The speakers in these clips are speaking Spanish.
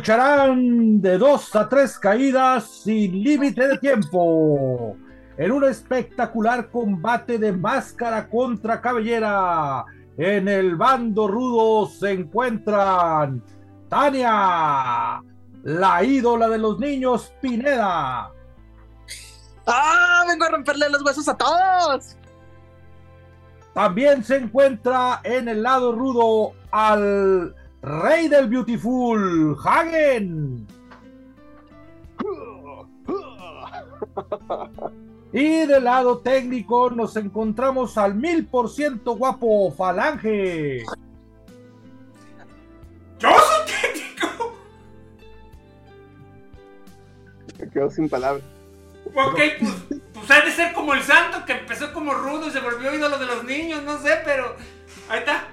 Lucharán de dos a tres caídas sin límite de tiempo. En un espectacular combate de máscara contra cabellera. En el bando rudo se encuentran Tania, la ídola de los niños Pineda. ¡Ah! Vengo a romperle los huesos a todos. También se encuentra en el lado rudo al Rey del Beautiful, Hagen. Y del lado técnico nos encontramos al mil por ciento guapo Falange. ¡Yo soy técnico! Me quedo sin palabras. Ok, pues, pues ha de ser como el santo que empezó como rudo y se volvió ídolo de los niños, no sé, pero ahí está.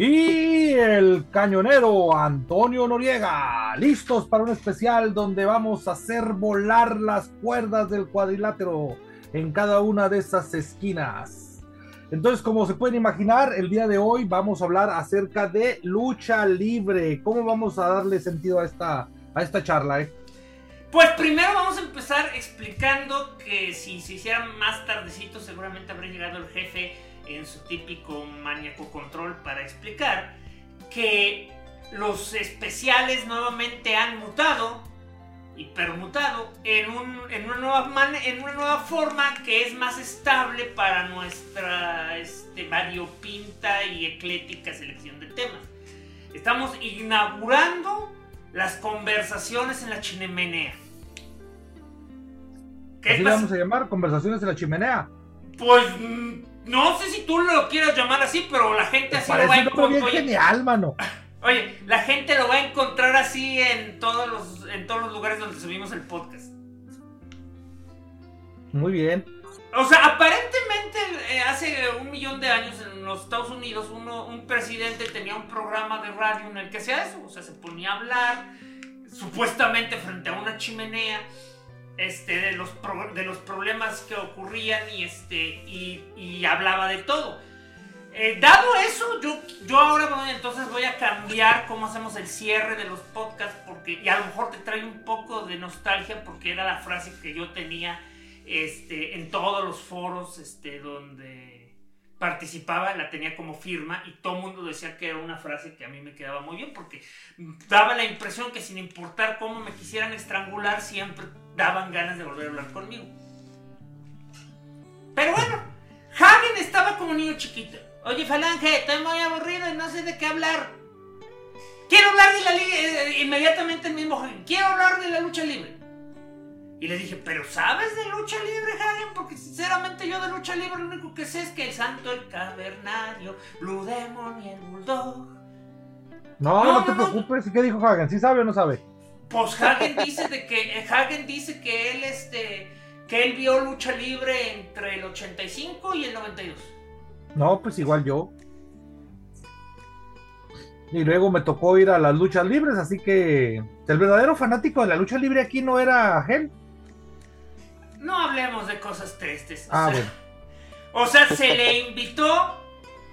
Y el cañonero Antonio Noriega, listos para un especial donde vamos a hacer volar las cuerdas del cuadrilátero en cada una de esas esquinas. Entonces, como se pueden imaginar, el día de hoy vamos a hablar acerca de lucha libre. ¿Cómo vamos a darle sentido a esta, a esta charla? Eh? Pues primero vamos a empezar explicando que si se hiciera más tardecito seguramente habría llegado el jefe en su típico maníaco control para explicar que los especiales nuevamente han mutado y permutado en, una, nueva en una nueva forma que es más estable para nuestra este, variopinta y eclética selección de temas. Estamos inaugurando las conversaciones en la chimenea. ¿Qué ¿Así vamos a llamar? ¿Conversaciones en la chimenea? Pues no sé si tú lo quieras llamar así, pero la gente así lo va a encontrar. genial, mano. Oye, la gente lo va a encontrar así en todos los, en todos los lugares donde subimos el podcast. Muy bien. O sea, aparentemente eh, hace un millón de años en los Estados Unidos uno, un presidente tenía un programa de radio en el que hacía eso. O sea, se ponía a hablar supuestamente frente a una chimenea este, de, los de los problemas que ocurrían y, este, y, hablaba de todo. eh, dado eso, yo, yo ahora voy, entonces voy a cambiar cómo hacemos el cierre de los podcasts porque y a lo mejor te trae un poco de nostalgia porque era la frase que yo tenía este, en todos los foros este, donde participaba, la tenía como firma y todo el mundo decía que era una frase que a mí me quedaba muy bien porque daba la impresión que sin importar cómo me quisieran estrangular, siempre daban ganas de volver a hablar conmigo. Pero bueno, Hagen estaba como niño chiquito. Oye, Falange, estoy muy aburrido y no sé de qué hablar. Quiero hablar de la liga. Eh, inmediatamente el mismo Hagen. Quiero hablar de la lucha libre. Y le dije, ¿pero sabes de lucha libre, Hagen? Porque sinceramente yo de lucha libre lo único que sé es que el santo, el cavernario, Blue Demon y el Bulldog. No, no, te preocupes. ¿Qué dijo Hagen? ¿Sí sabe o no sabe? Pues Hagen dice de que eh, Hagen dice que él este que él vio lucha libre entre el 85 y el 92. No, pues igual yo. Y luego me tocó ir a las luchas libres, así que el verdadero fanático de la lucha libre aquí no era Gel. No hablemos de cosas tristes. O ah, sea, bueno. O sea, se le invitó.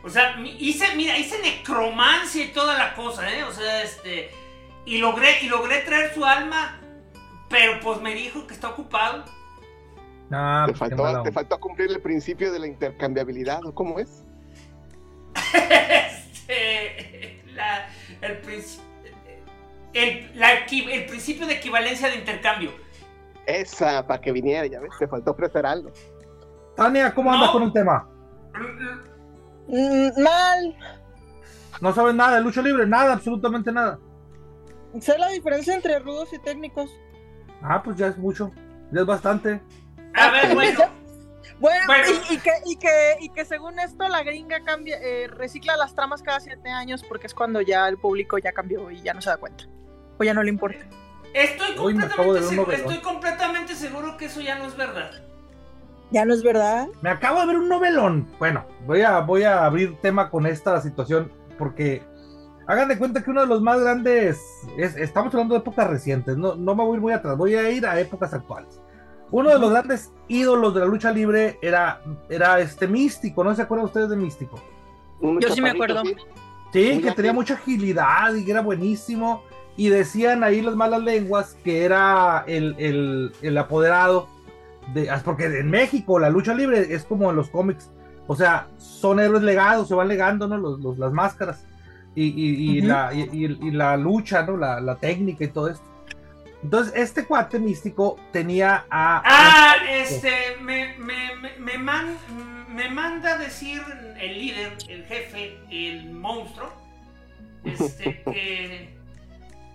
O sea, hice, mira, hice necromancia y toda la cosa, ¿eh? O sea, este. Y logré, y logré traer su alma. Pero pues me dijo que está ocupado. Te, pues faltó, te faltó cumplir el principio de la intercambiabilidad, ¿o cómo es? este, la, el, el, la, el principio de equivalencia de intercambio. Esa, para que viniera, ya ves, te faltó prepararlo. Tania, ¿cómo andas con un tema? Mm, mal. No sabes nada de lucha libre, nada, absolutamente nada. Sé la diferencia entre rudos y técnicos. Ah, pues ya es mucho, ya es bastante. A ver, bueno. Bueno, Y, que, y, que, y que según esto la gringa cambia, eh, recicla las tramas cada siete años porque es cuando ya el público ya cambió y ya no se da cuenta. O ya no le importa. Estoy completamente, seguro, estoy completamente seguro que eso ya no es verdad. ¿Ya no es verdad? Me acabo de ver un novelón. Bueno, voy a, voy a abrir tema con esta situación porque hagan de cuenta que uno de los más grandes, estamos hablando de épocas recientes, no, no me voy a ir muy atrás, voy a ir a épocas actuales. Uno de los grandes ídolos de la lucha libre era, era este Místico, ¿no se acuerdan ustedes de Místico? Yo sí me acuerdo. Sí, que tenía mucha agilidad y que era buenísimo. Y decían ahí las malas lenguas que era el, apoderado de. Ah, porque en México la lucha libre es como en los cómics. O sea, son héroes legados, se van legando, ¿no? Los, las máscaras. Y, la, y, la lucha, ¿no? La, la técnica y todo esto. Entonces, este cuate místico tenía a. Ah, este, me, me, me, me manda a decir el líder, el jefe, el monstruo, este, que.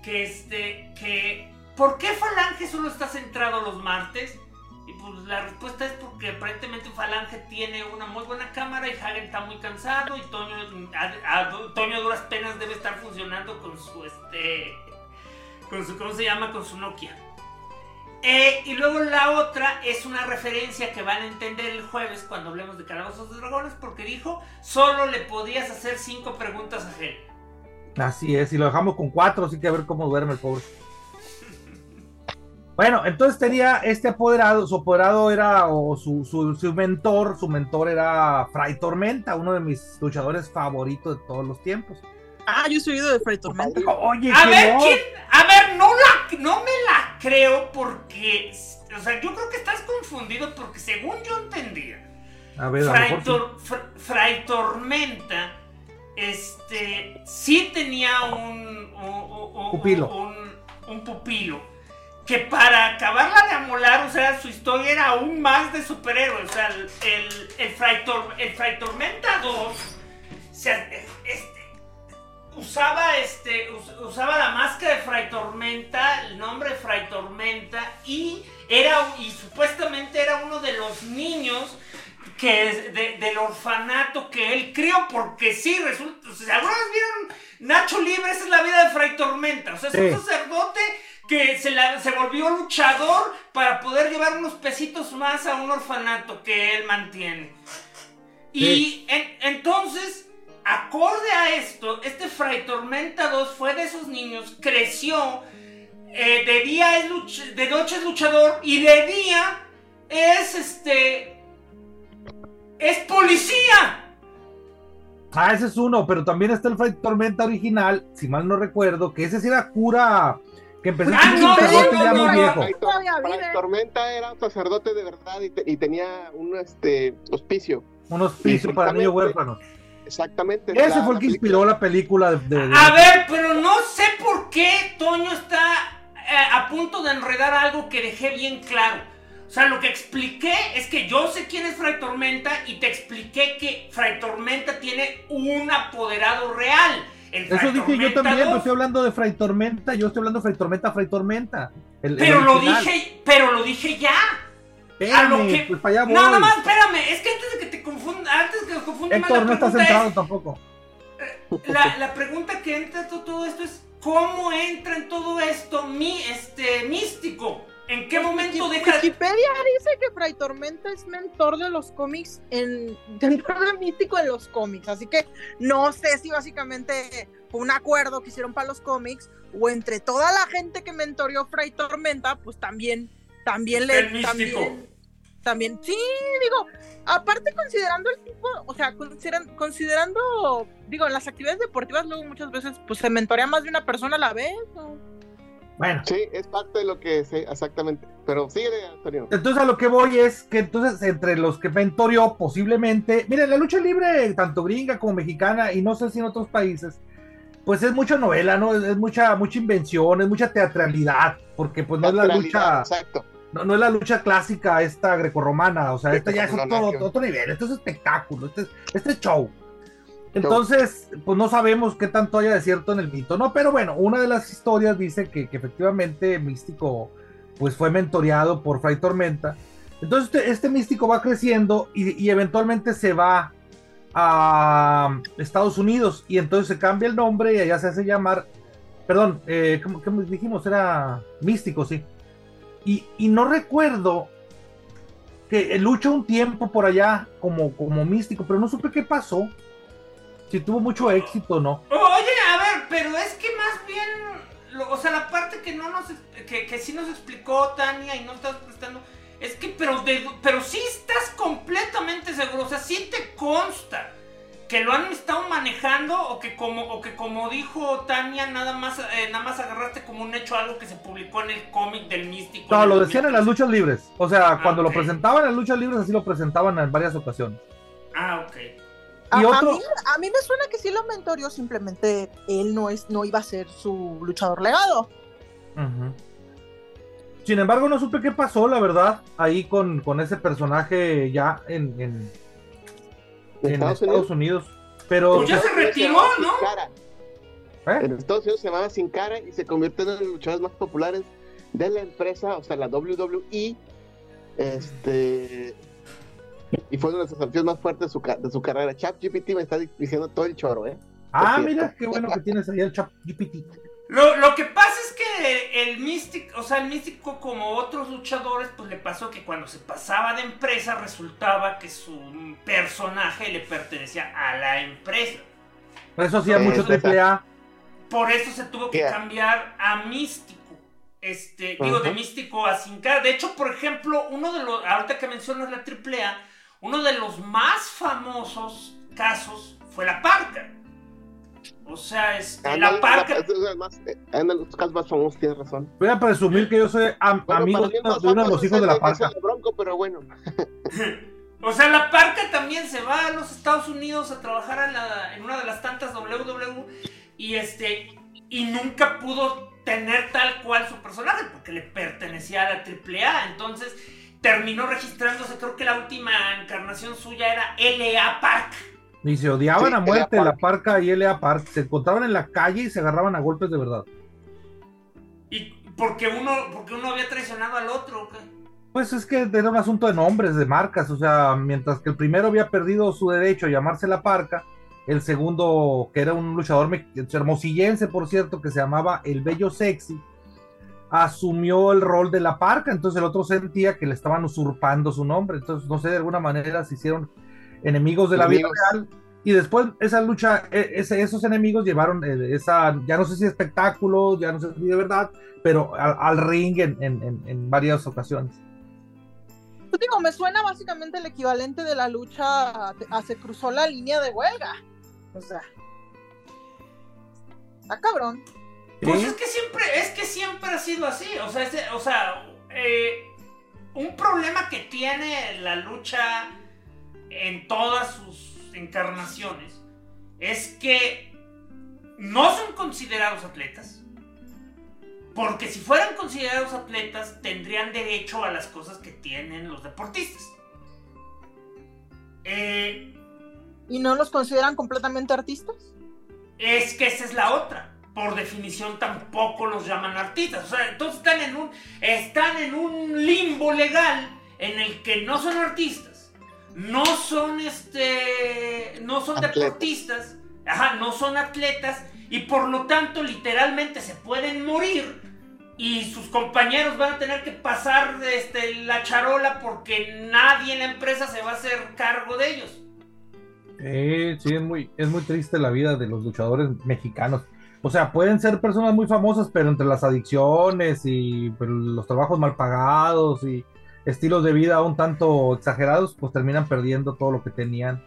que este, que. ¿Por qué Falange solo está centrado los martes? Y pues la respuesta es porque aparentemente Falange tiene una muy buena cámara y Hagen está muy cansado y Toño, a, Toño duras penas debe estar funcionando con su este con su, ¿cómo se llama? Con su Nokia. Eh, y luego la otra es una referencia que van a entender el jueves cuando hablemos de Calabozos de Dragones, porque dijo, solo le podías hacer cinco preguntas a él. Así es, y lo dejamos con cuatro, así que a ver cómo duerme el pobre. Bueno, entonces tenía este apoderado, su apoderado era, o su, su, su mentor, su mentor era Fray Tormenta, uno de mis luchadores favoritos de todos los tiempos. Ah, yo he subido de Fray Tormenta. Oye, a ver, ¿quién? A ver, no, la, no me la creo porque. O sea, yo creo que estás confundido porque según yo entendía. A ver, Fray, Tormenta. Este. Sí tenía un. un pupilo. Un, pupilo. Que para acabarla de amolar, o sea, su historia era aún más de superhéroe. O sea, el, el, el, Fray, el Fray Tormenta 2. O sea, este, usaba este usaba la máscara de Fray Tormenta, el nombre Fray Tormenta y era y supuestamente era uno de los niños que del orfanato que él crió porque sí resulta, o sea, alguna vez vieron Nacho Libre, esa es la vida de Fray Tormenta, o sea, es un sacerdote que se, se volvió luchador para poder llevar unos pesitos más a un orfanato que él mantiene. Y entonces acorde a esto, este Fray Tormenta 2 fue de esos niños, creció, eh, de día es de noche es luchador y de día es este, es policía. Ah, ese es uno, pero también está el Fray Tormenta original, si mal no recuerdo, que ese sí era cura que empezó ah, no, sacerdote ya muy viejo. Fray Tormenta era un sacerdote de verdad y, tenía un este hospicio. Un hospicio para niños huérfanos. Exactamente. Ese fue el que inspiró la película de, A ver, pero no sé por qué Toño está eh, a punto de enredar algo que dejé bien claro. O sea, lo que expliqué es que yo sé quién es Fray Tormenta y te expliqué que Fray Tormenta tiene un apoderado real. Eso dije yo también, no estoy hablando de Fray Tormenta, yo estoy hablando de Fray Tormenta, Fray Tormenta. pero lo dije, pero lo dije ya. Espérame, pues para allá voy. No, nada más, espérame, es que antes de que te confunda, antes que te confunda Héctor, no estás centrado tampoco. Eh, la, la, pregunta que entra todo esto es ¿cómo entra en todo esto mi este místico? ¿En qué momento deja Wikipedia dice que Fray Tormenta es mentor de los cómics en dentro de místico en los cómics, así que no sé si básicamente fue un acuerdo que hicieron para los cómics o entre toda la gente que mentoreó Fray Tormenta, pues también también le también también sí, digo, aparte considerando el tipo, o sea, considerando digo, en las actividades deportivas luego muchas veces pues se mentorea más de una persona a la vez, ¿no? Bueno. Sí, es parte de lo que sé, exactamente. Pero sigue, Antonio. Entonces a lo que voy es que entonces entre los que mentorió posiblemente, miren, la lucha libre, tanto gringa como mexicana, y no sé si en otros países, pues es mucha novela, ¿no? Es, mucha, mucha invención, es mucha teatralidad, porque pues no es la lucha. Exacto. No, no, es la lucha clásica esta grecorromana, o sea, esta ya es otro, otro nivel, esto es espectáculo, este es, este es show. Entonces, pues no sabemos qué tanto haya de cierto en el mito, ¿no? Pero bueno, una de las historias dice que, efectivamente Místico pues fue mentoreado por Fray Tormenta. Entonces este, este místico va creciendo y, eventualmente se va a Estados Unidos y entonces se cambia el nombre y allá se hace llamar, perdón, eh, ¿cómo, dijimos? Era místico, sí. Y, y, no recuerdo que lucha un tiempo por allá como, como místico, pero no supe qué pasó si tuvo mucho éxito, ¿no? Oye, a ver, pero es que más bien, o sea, la parte que no nos, que, que sí nos explicó Tania y no estás prestando, es que, pero, de, pero sí estás completamente seguro, o sea, sí te consta que lo han estado manejando o que como o que como dijo Tania nada más eh, nada más agarraste como un hecho algo que se publicó en el cómic del místico. No, lo decían en las luchas libres. O sea, ah, cuando lo presentaban en las luchas libres así lo presentaban en varias ocasiones. Ah, ok. A, mí, a, mí, me suena que sí lo mentorió, simplemente él no, es, no iba a ser su luchador legado. Sin embargo, no supe qué pasó, la verdad, ahí con, con ese personaje ya en, en, Estados, Unidos? Pero pues ya se retiró, ¿no? ¿Eh? En Estados Unidos se llamaba Sin Cara y se convirtió en uno de los luchadores más populares de la empresa, o sea, la WWE. Este, y fue uno de los desafíos más fuertes de su, de su carrera. ChatGPT me está diciendo todo el choro, ¿eh? Ah, mira, qué bueno que tienes ahí el ChatGPT. Lo, lo que pasa es que el místico, o sea, el místico como otros luchadores, pues le pasó que cuando se pasaba de empresa resultaba que su personaje le pertenecía a la empresa. Por eso hacía mucho triple A. Por eso se tuvo que cambiar a místico. Este, digo, de místico a sin cara. De hecho, por ejemplo, uno de los, ahorita que mencionas la triple A, uno de los más famosos casos fue la parca. O sea, este, la parca. Eh, en los casos más famosos, tienes razón. Voy a presumir que yo soy amigo de uno de los hijos de la parca. Bronco, pero bueno. o sea, la parca también se va a los Estados Unidos a trabajar en, una de las tantas WW y este y nunca pudo tener tal cual su personaje porque le pertenecía a la AAA. Entonces terminó registrándose, creo que la última encarnación suya era L.A. Park. Y se odiaban a muerte la Parca y L.A. Park. Se encontraban en la calle y se agarraban a golpes de verdad. ¿Y porque uno, porque uno había traicionado al otro? Pues es que era un asunto de nombres, de marcas. O sea, mientras que el primero había perdido su derecho a llamarse la Parca, el segundo, que era un luchador hermosillense, por cierto, que se llamaba El Bello Sexy, asumió el rol de la parca, entonces el otro sentía que le estaban usurpando su nombre, entonces no sé, de alguna manera se hicieron enemigos de la vida real y después esa lucha, e, esos enemigos llevaron eh, esa, ya no sé si espectáculo, ya no sé si de verdad, pero al, ring en, varias ocasiones. Pues digo, me suena básicamente el equivalente de la lucha a, se cruzó la línea de huelga. O sea. Está cabrón. Pues es que siempre, es que siempre ha sido así. O sea, o sea eh, un problema que tiene la lucha en todas sus encarnaciones es que no son considerados atletas. Porque si fueran considerados atletas, tendrían derecho a las cosas que tienen los deportistas. Eh, ¿Y no los consideran completamente artistas? Es que esa es la otra. Por definición tampoco los llaman artistas. O sea, entonces están en un, están en un limbo legal en el que no son artistas, no son este, no son deportistas, ajá, no son atletas y por lo tanto literalmente se pueden morir y sus compañeros van a tener que pasar este, la charola porque nadie en la empresa se va a hacer cargo de ellos. Eh, sí, es muy, es muy triste la vida de los luchadores mexicanos. O sea, pueden ser personas muy famosas, pero entre las adicciones y los trabajos mal pagados y estilos de vida un tanto exagerados, pues terminan perdiendo todo lo que tenían.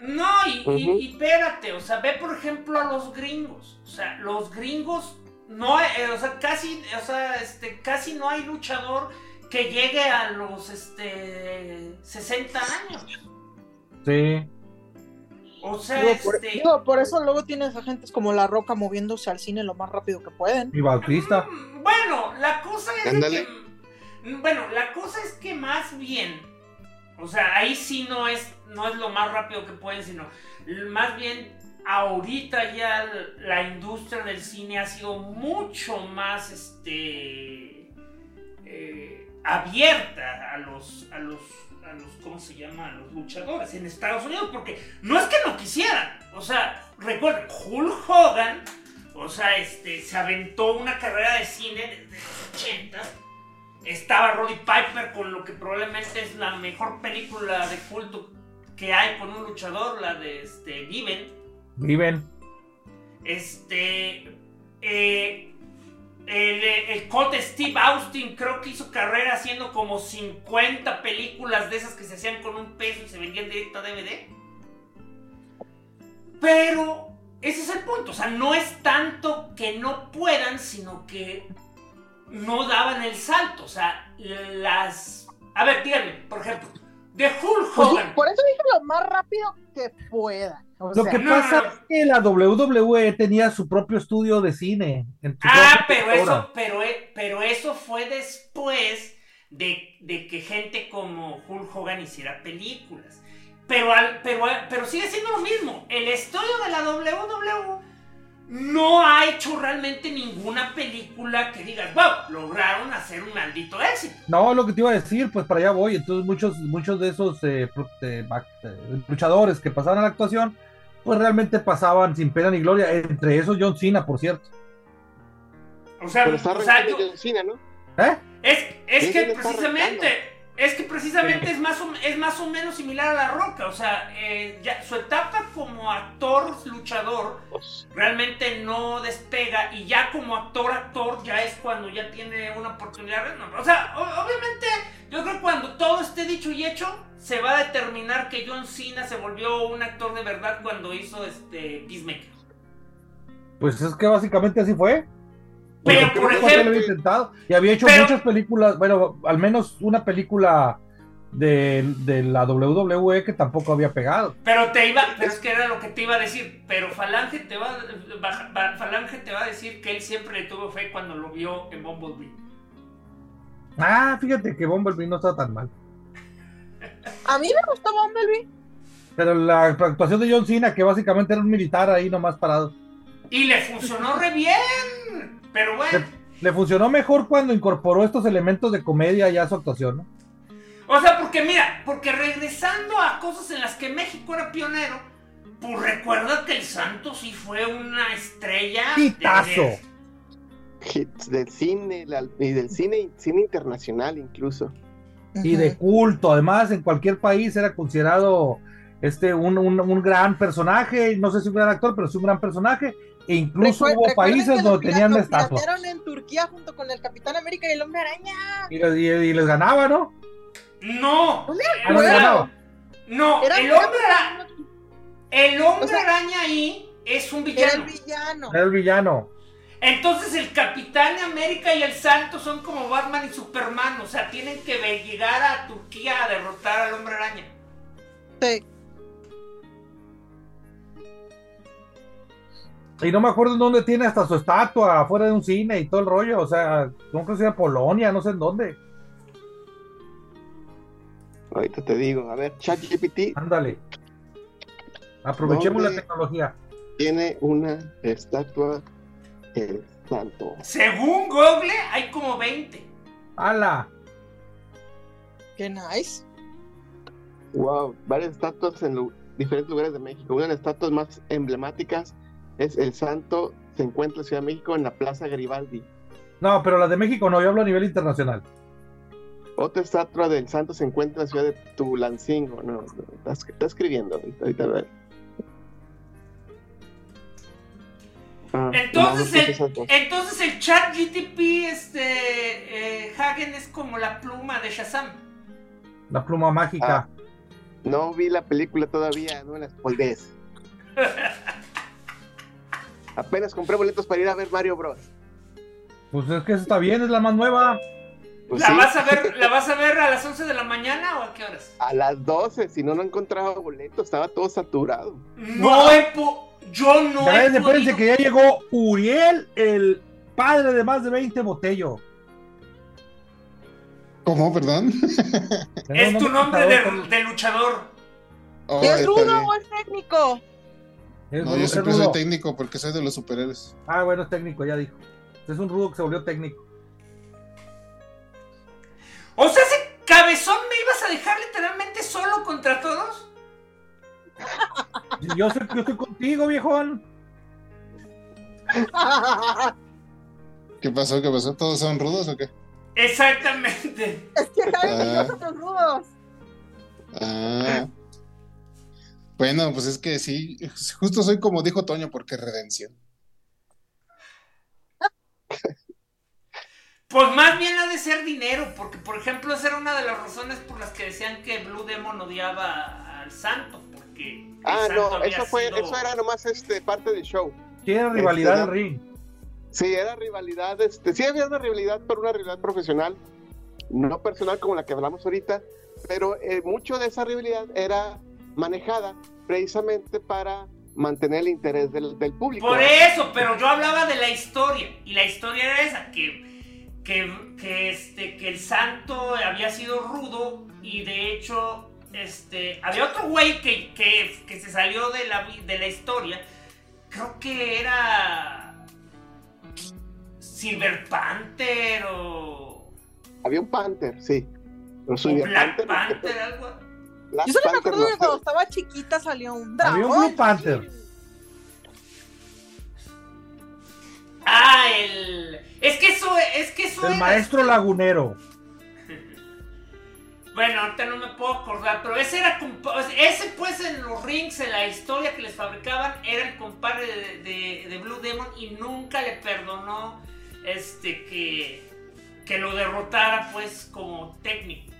No, y, espérate, o sea, ve por ejemplo a los gringos. O sea, los gringos no, eh, o sea, casi, o sea, este, casi no hay luchador que llegue a los, este, 60 años. Sí. O sea, este... por, eso luego tienes agentes como La Roca moviéndose al cine lo más rápido que pueden. Y Bautista. Mm, bueno, la cosa es que. Bueno, la cosa es que más bien. O sea, ahí sí no es, no es lo más rápido que pueden, sino más bien ahorita ya la industria del cine ha sido mucho más este eh, abierta a los, a los a los, ¿cómo se llama? A los luchadores en Estados Unidos, porque no es que no quisieran, o sea, recuerden, Hulk Hogan, o sea, este, se aventó una carrera de cine desde los 80, estaba Roddy Piper con lo que probablemente es la mejor película de culto que hay con un luchador, la de este, Viven. Viven. Este, eh, el, el de Steve Austin creo que hizo carrera haciendo como 50 películas de esas que se hacían con un peso y se vendían directo a DVD. Pero ese es el punto. O sea, no es tanto que no puedan, sino que no daban el salto. O sea, las... A ver, díganme, por ejemplo, de Hulk pues Hogan. por eso dije lo más rápido que pueda. lo que pasa es que la WWE tenía su propio estudio de cine. ah, pero eso, pero, e, pero eso fue después de, de, que gente como Hulk Hogan hiciera películas. Pero, al, pero, pero sigue siendo lo mismo. El estudio de la WWE no ha hecho realmente ninguna película que digas, wow, lograron hacer un maldito éxito. No, lo que te iba a decir, pues para allá voy. Entonces muchos, muchos de esos eh, luchadores que pasaban a la actuación, pues realmente pasaban sin pena ni gloria. Entre esos John Cena, por cierto. O sea, o sea John Cena, ¿no? ¿Eh? Es, es que precisamente es que precisamente es más, o, es más o menos similar a La Roca, o sea, eh, ya, su etapa como actor luchador realmente no despega y ya como actor actor ya es cuando ya tiene una oportunidad. o sea, obviamente yo creo que cuando todo esté dicho y hecho se va a determinar que John Cena se volvió un actor de verdad cuando hizo este Peacemaker. Pues es que básicamente así fue. Pero, por ejemplo. intentado. Y había hecho muchas películas, bueno, al menos una película de, de, la WWE que tampoco había pegado. Pero te iba, pero es que era lo que te iba a decir. Pero Falange te va, Falange te va a decir que él siempre le tuvo fe cuando lo vio en Bumblebee. Ah, fíjate que Bumblebee no está tan mal. A mí me gustó Bumblebee. Pero la actuación de John Cena, que básicamente era un militar ahí nomás parado. Y le funcionó re bien. Pero bueno. Le, funcionó mejor cuando incorporó estos elementos de comedia ya a su actuación, ¿no? O sea, porque mira, porque regresando a cosas en las que México era pionero, pues recuerda que el Santos sí fue una estrella. ¡Hitazo! Hits del cine y del cine, cine internacional incluso. Y de culto, además en cualquier país era considerado este un, un, un gran personaje, no sé si un gran actor, pero sí un gran personaje e incluso hubo países donde tenían la estatua. en Turquía junto con el Capitán América y el Hombre Araña. Y, y, les ganaba, ¿no? No. No, no, el Hombre Araña. El hombre araña ahí es un villano. el villano. El villano. Entonces el Capitán América y el Santo son como Batman y Superman, o sea, tienen que llegar a Turquía a derrotar al hombre araña. Sí. Y no me acuerdo en dónde tiene hasta su estatua, afuera de un cine y todo el rollo. O sea, no creo que sea Polonia, no sé en dónde. Ahorita te digo, a ver, ChatGPT. Ándale. Aprovechemos la tecnología. Tiene una estatua el santo. Según Google, hay como 20. ¡Hala! Qué nice. Wow, varias estatuas en diferentes lugares de México. Una de las estatuas más emblemáticas es el santo, se encuentra en Ciudad de México en la Plaza Garibaldi. No, pero la de México no, yo hablo a nivel internacional. Otra estatua del santo se encuentra en la ciudad de Tulancingo. No, está, escribiendo ahorita, ah, entonces, el, entonces el chat GTP este, eh, Hagen es como la pluma de Shazam. La pluma mágica. Ah, no vi la película todavía, no en las poldes. Apenas compré boletos para ir a ver Mario Bros. Pues es que está bien, es la más nueva. Pues ¿La, vas a ver, ¿La vas a ver a las 11 de la mañana o a qué horas? A las 12, si no, no encontraba boletos, estaba todo saturado. No, yo no. Ya espérense que ya llegó Uriel, el padre de más de 20 botellos. ¿Cómo, perdón? es tu nombre de, luchador. Oh, ¿Es rudo o es técnico? No, yo siempre soy técnico porque soy de los superhéroes. Ah, bueno, es técnico, ya dijo. Es un rudo que se volvió técnico. O sea, ese cabezón me ibas a dejar literalmente solo contra todos. Yo, sé, yo estoy contigo, viejón. ¿Qué pasó? ¿Qué pasó? ¿Todos son rudos o qué? Exactamente. Es que ah. son rudos. Ah. Bueno, pues es que sí, justo soy como dijo Toño, porque redención. Pues más bien ha de ser dinero, porque por ejemplo esa era una de las razones por las que decían que Blue Demon odiaba al santo, porque... Ah, no, eso fue, eso era nomás este parte del show. Sí, era rivalidad este, ring. Sí, era rivalidad, este, sí había una rivalidad, pero una rivalidad profesional, no personal como la que hablamos ahorita, pero eh, mucho de esa rivalidad era manejada precisamente para mantener el interés del, del público. Por eso, pero yo hablaba de la historia, y la historia era esa, que que, este, que el santo había sido rudo y de hecho este, había otro güey que, que, se salió de la, de la historia. Creo que era Silver Panther o... Había un Panther, sí. Black Panther, algo. Yo solo me acuerdo de cuando estaba chiquita salió un dragón. Había un Blue Panther. Ah, el... Es que eso, es que eso El maestro lagunero. Bueno, ahorita no me puedo acordar, pero ese era ese pues en los rings, en la historia que les fabricaban, era el compadre de, Blue Demon y nunca le perdonó este que, que lo derrotara pues como técnico.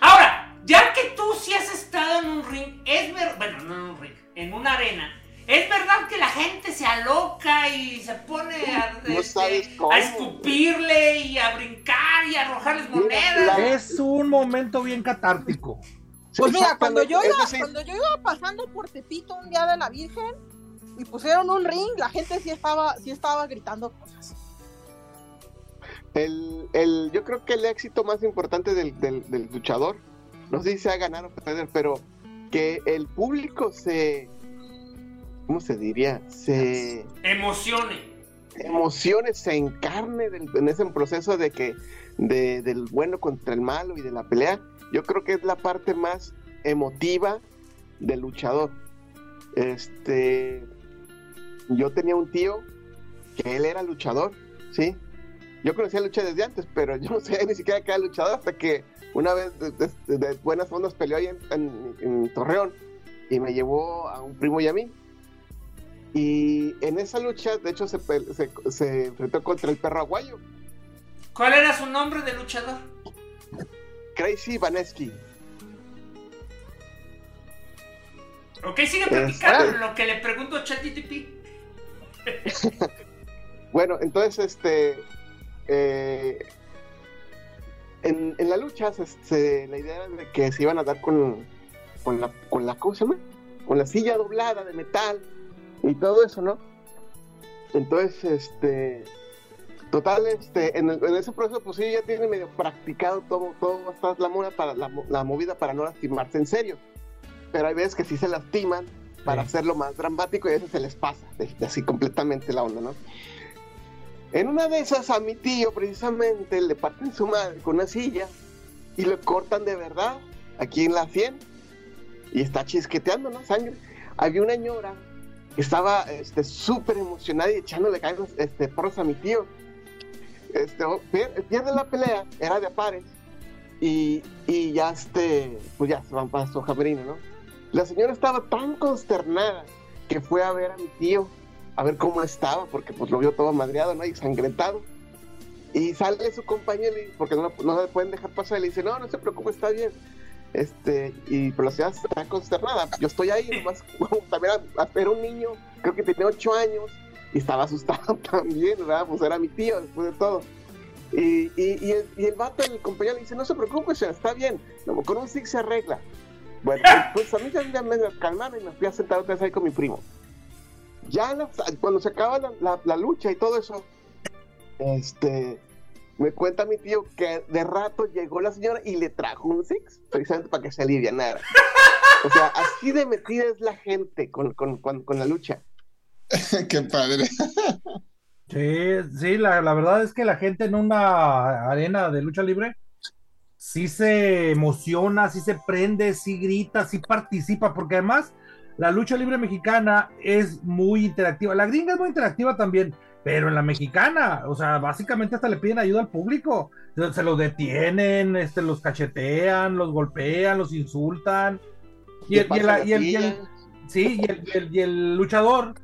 Ahora, ya que tú sí has estado en un ring, es verdad, bueno, no en un ring, en una arena, es verdad que la gente se aloca y se pone a, este, escupirle y a brincar y a arrojarles monedas. Es un momento bien catártico. Pues mira, cuando yo, iba, cuando yo iba pasando por Tepito un día de la Virgen y pusieron un ring, la gente sí estaba, sí estaba gritando cosas. El, el, yo creo que el éxito más importante del, del luchador, no sé si se ha ganado o perder, pero que el público se, ¿cómo se diría? Se... Emocione. Emociones, se encarne en ese proceso de que, del bueno contra el malo y de la pelea. Yo creo que es la parte más emotiva del luchador. Este, yo tenía un tío que él era luchador, ¿sí? Yo conocía lucha desde antes, pero yo no sabía ni siquiera que era luchador hasta que una vez de, buenas fondos peleó ahí en, Torreón y me llevó a un primo y a mí. Y en esa lucha, de hecho, se, se, enfrentó contra el perro aguayo. ¿Cuál era su nombre de luchador? Crazy Vaneski. Ok, sigue platicando lo que le pregunto a ChatGTP. bueno, entonces, este. Eh, en, la lucha, la idea era de que se iban a dar con, con la, con la, ¿cómo se llama? Con la silla doblada de metal y todo eso, ¿no? Entonces, este, total, este, en, ese proceso, pues sí, ya tiene medio practicado todo, todo hasta la, para, la, movida para no lastimarse en serio. Pero hay veces que sí se lastiman para hacerlo más dramático y a veces se les pasa, así completamente la onda, ¿no? En una de esas a mi tío precisamente le parten su madre con una silla y le cortan de verdad aquí en la 100 y está chisqueteando, ¿no? Sangre. Había una ñora que estaba súper este, emocionada y echándole caños este, porros a mi tío. Este, pierde la pelea, era de pares y, y ya este, pues ya se van para su ¿no? La señora estaba tan consternada que fue a ver a mi tío a ver cómo estaba, porque pues lo vio todo madreado, ¿no? Y sangrentado. Y sale su compañero, porque no, no le pueden dejar pasar, y le dice, no, no se preocupe, está bien. Este, y pero la ciudad está consternada. Yo estoy ahí, nomás, también era un niño, creo que tenía ocho años, y estaba asustado también, ¿verdad? Pues era mi tío, después de todo. Y, y, el, y el vato, el compañero, le dice, no se preocupe, está bien, con un six se arregla. Bueno, pues a mí ya me calmaron y me fui a sentar otra vez ahí con mi primo ya cuando se acaba la, lucha y todo eso, este, me cuenta mi tío que de rato llegó la señora y le trajo un six, precisamente para que se alivianara. O sea, así de metida es la gente con, la lucha. Qué padre. Sí, sí, la, la, verdad es que la gente en una arena de lucha libre sí se emociona, sí se prende, sí grita, sí participa, porque además la lucha libre mexicana es muy interactiva. La gringa es muy interactiva también, pero en la mexicana, o sea, básicamente hasta le piden ayuda al público. Se los detienen, este, los cachetean, los golpean, los insultan. Y el, sí, y el luchador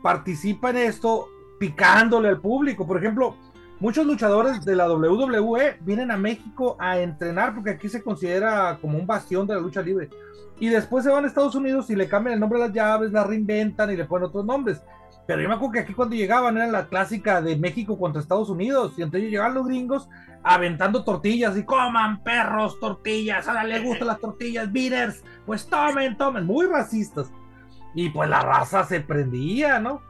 participa en esto picándole al público. Por ejemplo, muchos luchadores de la WWE vienen a México a entrenar porque aquí se considera como un bastión de la lucha libre y después se van a Estados Unidos y le cambian el nombre de las llaves, la reinventan y le ponen otros nombres. Pero yo me acuerdo que aquí cuando llegaban era la clásica de México contra Estados Unidos. Y entonces llegaban los gringos aventando tortillas y coman perros, tortillas, ahora le gustan las tortillas, beaters, pues tomen, tomen, muy racistas. Y pues la raza se prendía, ¿no?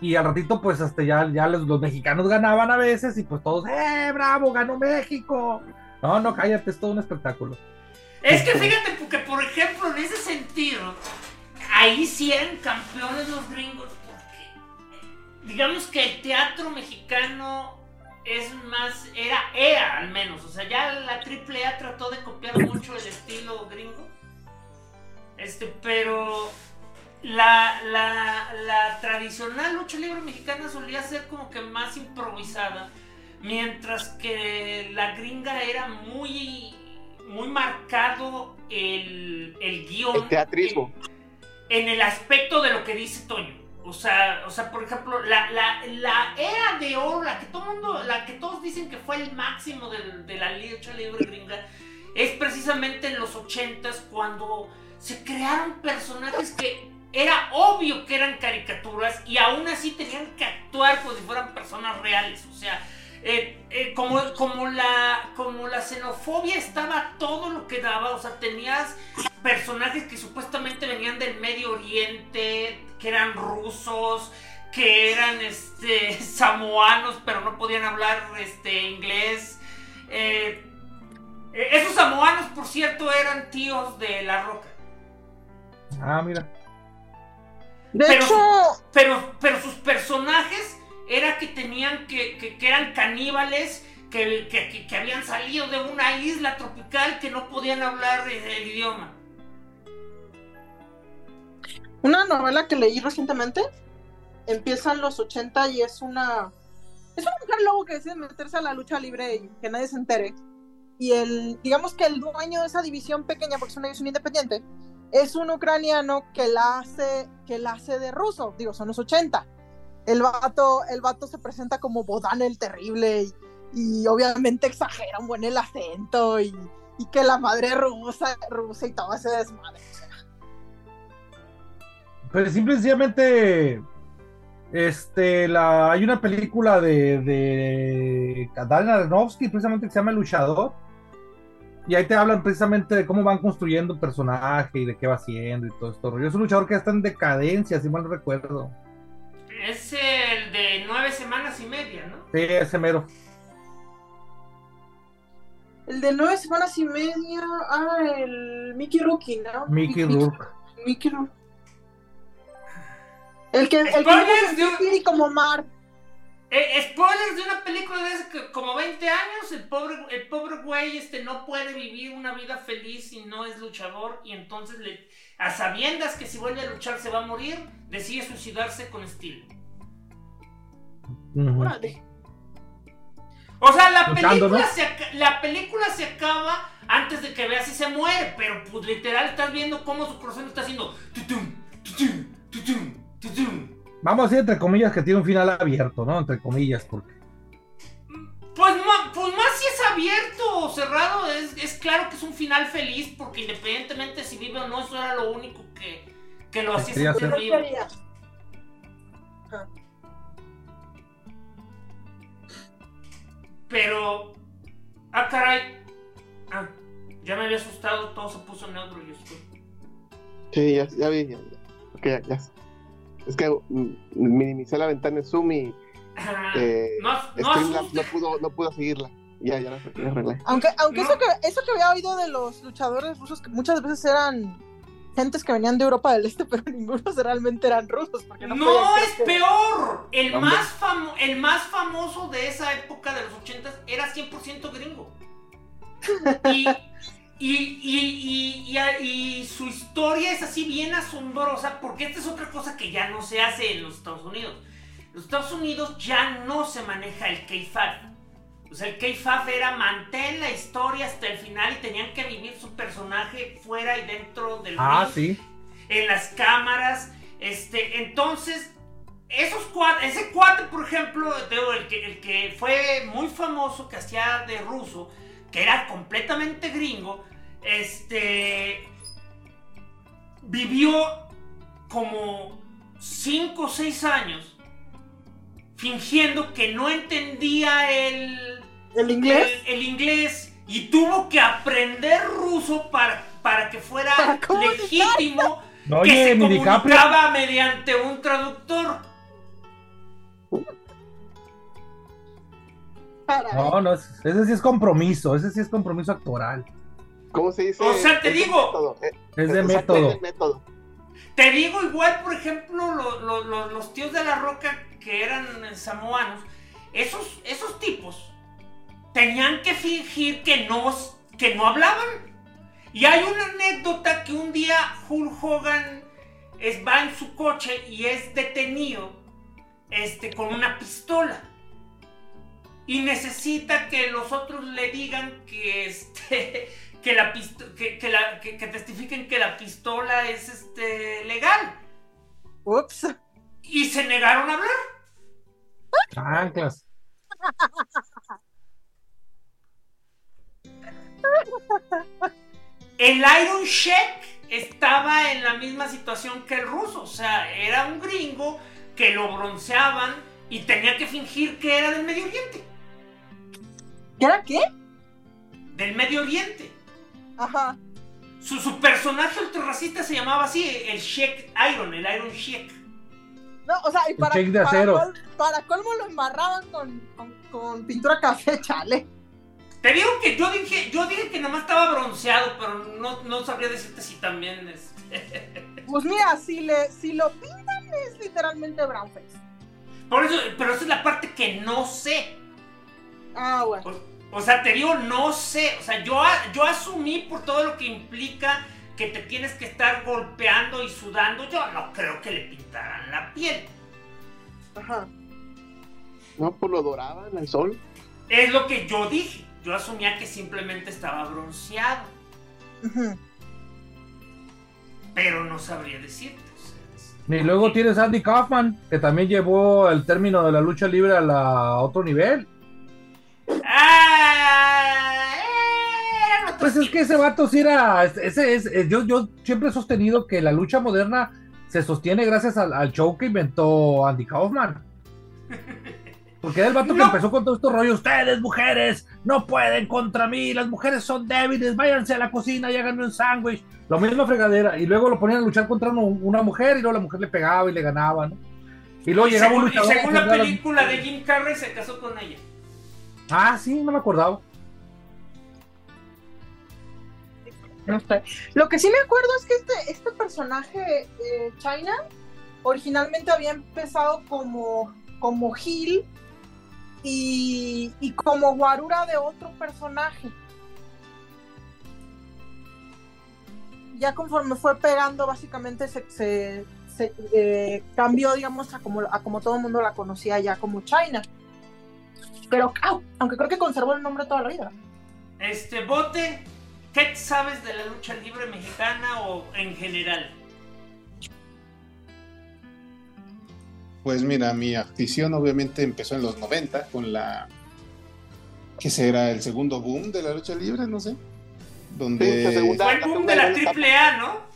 Y al ratito pues hasta ya, ya los, los mexicanos ganaban a veces y pues todos, ¡eh, bravo, ganó México! No, no, cállate, es todo un espectáculo. Es que fíjate, porque por ejemplo, en ese sentido, ahí sí eran campeones los gringos, porque digamos que el teatro mexicano es más, era, era al menos, o sea, ya la AAA trató de copiar mucho el estilo gringo, este, pero la, la, la tradicional lucha libre mexicana solía ser como que más improvisada, mientras que la gringa era muy muy marcado el, el guion. El teatrismo. En, el aspecto de lo que dice Toño. O sea, o sea por ejemplo, la, la, la era de oro, la que todo mundo, la que todos dicen que fue el máximo de, de la lucha libre gringa, es precisamente en los ochentas cuando se crearon personajes que era obvio que eran caricaturas y aún así tenían que actuar como si fueran personas reales. O sea, eh, eh, como, como, la, como la xenofobia estaba todo lo que daba, o sea, tenías personajes que supuestamente venían del Medio Oriente, que eran rusos, que eran este, samoanos, pero no podían hablar este, inglés. Eh, esos samoanos, por cierto, eran tíos de La Roca. Ah, mira. De pero, hecho... pero, pero sus personajes era que tenían que, que, eran caníbales, que, que, habían salido de una isla tropical que no podían hablar el idioma. Una novela que leí recientemente empieza en los 80 y es una es una mujer lobo que decide meterse a la lucha libre y que nadie se entere. Y el, digamos que el dueño de esa división pequeña, porque es una división independiente, es un ucraniano que la hace, que la hace de ruso, digo, son los 80 el vato, el se presenta como Bodan el terrible y, obviamente exagera un buen el acento y, que la madre rusa, rusa y todo ese desmadre. Pues simplemente este, la, hay una película de, de Darren Aronofsky, precisamente que se llama Luchador. Y ahí te hablan precisamente de cómo van construyendo un personaje y de qué va haciendo y todo esto. Yo es un luchador que está en decadencia, si mal no recuerdo. Es el de nueve semanas y media, ¿no? Sí, ese mero. El de nueve semanas y media. Ah, el Mickey Rookie, ¿no? Mickey Rourke. Mickey Rourke. El que, el que de un- y como Mar. Eh, spoilers de una película de hace como 20 años, el pobre, el pobre güey este, no puede vivir una vida feliz si no es luchador y entonces le, a sabiendas que si vuelve a luchar se va a morir, decide suicidarse con estilo. Ujú. Órale. O sea, la Luchando, película, ¿no? se, la película se acaba antes de que veas si se muere, pero pues literal estás viendo cómo su corazón está haciendo tutum, tutum, tutum, tutum. Vamos a decir entre comillas que tiene un final abierto, ¿no? Entre comillas, porque. Pues, ma- pues más si es abierto o cerrado, es, es claro que es un final feliz, porque independientemente si vive o no, eso era lo único que, que lo hacía sentir vivo. Pero, ah, caray, ah, ya me había asustado, todo se puso neutro y estoy. Sí, ya, ya vi. Ya, ya. Ok, ya, ya. Es que mm, minimicé la ventana en Zoom y eh, no, no Streamlabs no pudo, no pudo seguirla. Ya, ya, la- ya arreglé. Aunque, aunque No. eso, que, eso que había oído de los luchadores rusos, que muchas veces eran gentes que venían de Europa del Este, pero ninguno realmente eran rusos. Porque no, es peor. El Hombre. más, famo- el más famoso de esa época de los 80 era 100% gringo. Y, y, y, y, y- y su historia es así bien asombrosa porque esta es otra cosa que ya no se hace en los Estados Unidos. En los Estados Unidos ya no se maneja el K-Fab. O sea, el K-Fab era mantén la historia hasta el final y tenían que vivir su personaje fuera y dentro del Ah, ring sí. en las cámaras. Este, entonces, esos cuates, ese cuate, por ejemplo, el que, el que fue muy famoso, que hacía de ruso, que era completamente gringo, este, vivió como 5 o 6 años fingiendo que no entendía el, ¿El inglés? el, el inglés y tuvo que aprender ruso para, para que fuera Para legítimo No, que Oye, se comunicaba mediante un traductor. No, no, es- ese sí es compromiso, ese sí es compromiso actoral. ¿Cómo se dice? O sea, te Es digo. eh, Es de sea, método. es el método. Te digo igual, por ejemplo, lo- lo- lo- los tíos de la roca que eran eh, samoanos, esos, esos tipos tenían que fingir que no, que no hablaban. Y hay una anécdota que un día Hulk Hogan es, va en su coche y es detenido este, con una pistola. Y necesita que los otros le digan que este que la pisto- que, que la- que- que testifiquen que la pistola es este legal. Ups. Y se negaron a hablar. Chanclas. El Iron Sheik estaba en la misma situación que el ruso. O sea, era un gringo que lo bronceaban y tenía que fingir que era del Medio Oriente. ¿Qué era qué? Del Medio Oriente. Ajá. Su, su personaje ultrarracista se llamaba así, el Sheik Iron, el Iron Sheik. No, o sea, y El para, de para, acero. col- para colmo lo embarraban con, con, con pintura café, chale. Te digo que yo dije, yo dije que nomás estaba bronceado, pero no, no sabría decirte si también es. Pues mira, si, le, si lo pintan es literalmente brownface. Por eso, pero esa es la parte que no sé. Ah, bueno. O, o sea, te digo, no sé. O sea, yo, yo asumí por todo lo que implica que te tienes que estar golpeando y sudando. Yo no creo que le pintaran la piel. Ajá. No, pues lo doraban al sol. Es lo que yo dije. Yo asumía que simplemente estaba bronceado. Pero no sabría decirte. o sea, es- Y luego tienes a Andy Kaufman, que también llevó el término de la lucha libre a, la, a otro nivel. ¡Ah! eh, Pues es que ese vato sí era. Ese es, yo, yo siempre he sostenido que la lucha moderna se sostiene gracias al, show que inventó Andy Kaufman. Porque era el vato que empezó con todo estos rollos. Ustedes, mujeres, no pueden contra mí. Las mujeres son débiles. Váyanse a la cocina y háganme un sándwich. Lo mismo fregadera. Y luego lo ponían a luchar contra una mujer y luego la mujer le pegaba y le ganaba, ¿no? Y luego llegaba un luchador. Y según la película de Jim Carrey se casó con ella. Ah, sí, no me acordaba. Lo que sí me acuerdo es que este, este personaje, eh, China, originalmente había empezado como, como Gil y, como guarura de otro personaje. Ya conforme fue pegando, básicamente se, eh, cambió, digamos, a como, a como todo el mundo la conocía ya como China. Pero, aunque creo que conservó el nombre toda la vida. Este, bote, ¿Qué sabes de la lucha libre mexicana o en general? Pues mira, mi afición obviamente empezó en los 90 con la que será el segundo boom de la lucha libre, no sé. Donde fue el boom de la AAA, ¿no?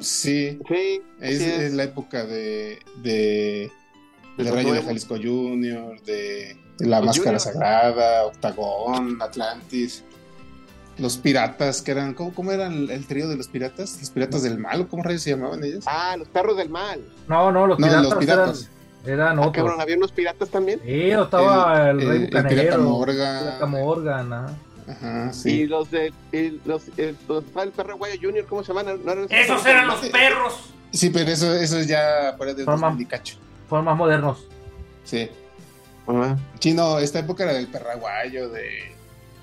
Sí. Sí. es, la época de de, de, Rayo de Jalisco Junior, de, La Máscara Sagrada, Octagón, Atlantis los piratas, que eran, ¿cómo, cómo eran el, trío de los piratas? ¿Los piratas del mal? ¿Cómo rayos se llamaban ellos? Ah, los perros del mal. No, no, los piratas, los piratas. eran, ah, otros. ¿Había unos piratas también? Sí, estaba el, rey el, el pirata Morgan. Morgan, Ajá, sí. Y los de los, el, perro guayo junior, ¿cómo se llaman? esos eran los perros. Sí, pero eso, eso es ya fuera de Forma, Fueron más modernos. Sí. Chino, esta época era del perraguayo, de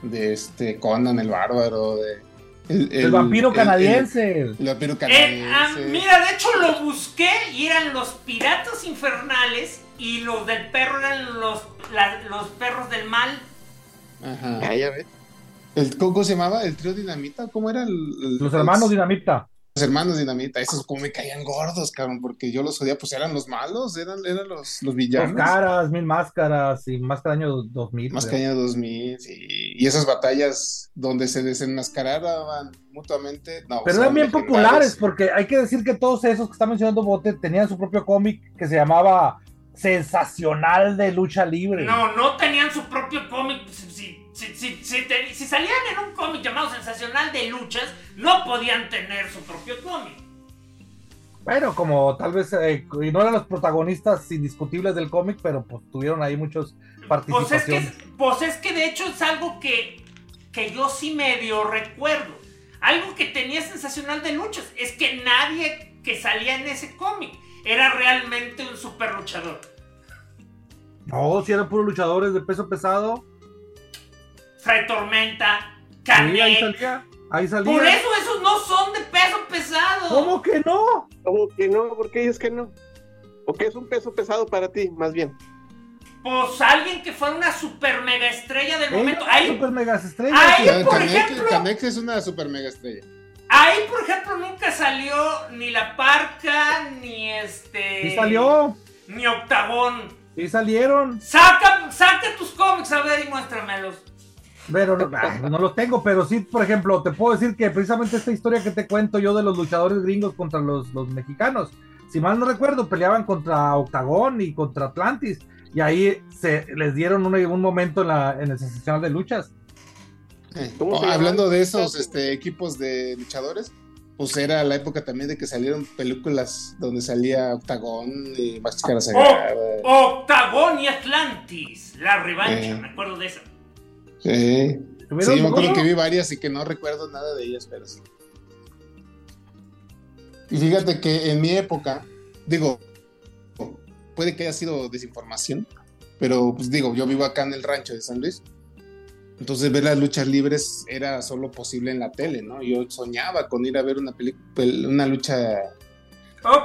de este Conan el bárbaro, de el, vampiro canadiense. El, vampiro canadiense. Eh, ah, mira, de hecho lo busqué y eran los piratas infernales y los del perro eran los, los perros del mal. Ajá. Ah, ya ves. El, ¿Cómo se llamaba? ¿El trío dinamita? ¿Cómo era? los hermanos dinamita hermanos Dinamita, esos como me caían gordos, cabrón, porque yo los odia, pues eran los malos, eran, eran los, los villanos. Dos caras, mil máscaras y Máscara año 2000. Máscara año 2000, sí. Y esas batallas donde se desenmascaraban mutuamente. No, Pero eran bien populares, porque hay que decir que todos esos que está mencionando Bote tenían su propio cómic que se llamaba Sensacional de Lucha Libre. No, no tenían su propio cómic. Sí si, salían en un cómic llamado Sensacional de Luchas, no podían tener su propio cómic. Bueno, como tal vez eh, no eran los protagonistas indiscutibles del cómic, pero pues tuvieron ahí muchos participaciones. Pues es que, pues es que de hecho es algo que, que yo sí medio recuerdo. Algo que tenía sensacional de luchas es que nadie que salía en ese cómic era realmente un super luchador. No, si eran puros luchadores de peso pesado. Fray Tormenta, Canek. ahí salía. Ahí salía. Por eso esos no son de peso pesado. ¿Cómo que no? ¿Cómo que no? ¿Por qué es que no? ¿O qué es un peso pesado para ti, más bien? Pues alguien que fue una super mega estrella del momento. Ahí, super mega estrella. Ahí, por ejemplo. Canek es una super mega estrella. Ahí, por ejemplo, nunca salió ni la parca, ni este. ¿Y salió? Ni Octagón. ¿Y salieron? Saca, saca tus cómics a ver y muéstramelos. Pero no, los tengo, pero sí, por ejemplo, te puedo decir que precisamente esta historia que te cuento yo de los luchadores gringos contra los, los mexicanos, si mal no recuerdo, peleaban contra Octagón y contra Atlantis, y ahí se les dieron un, un momento en, la, en el sensacional de luchas. hablando de esos este, equipos de luchadores, pues era la época también de que salieron películas donde salía Octagón y Máscara Sagrada. Octagón y Atlantis, la revancha, me acuerdo de esa. Sí. Sí, me acuerdo que vi varias y que no recuerdo nada de ellas, pero sí. Y fíjate que en mi época, digo, puede que haya sido desinformación, pero pues digo, yo vivo acá en el rancho de San Luis. Entonces ver las luchas libres era solo posible en la tele, ¿no? Yo soñaba con ir a ver una una lucha,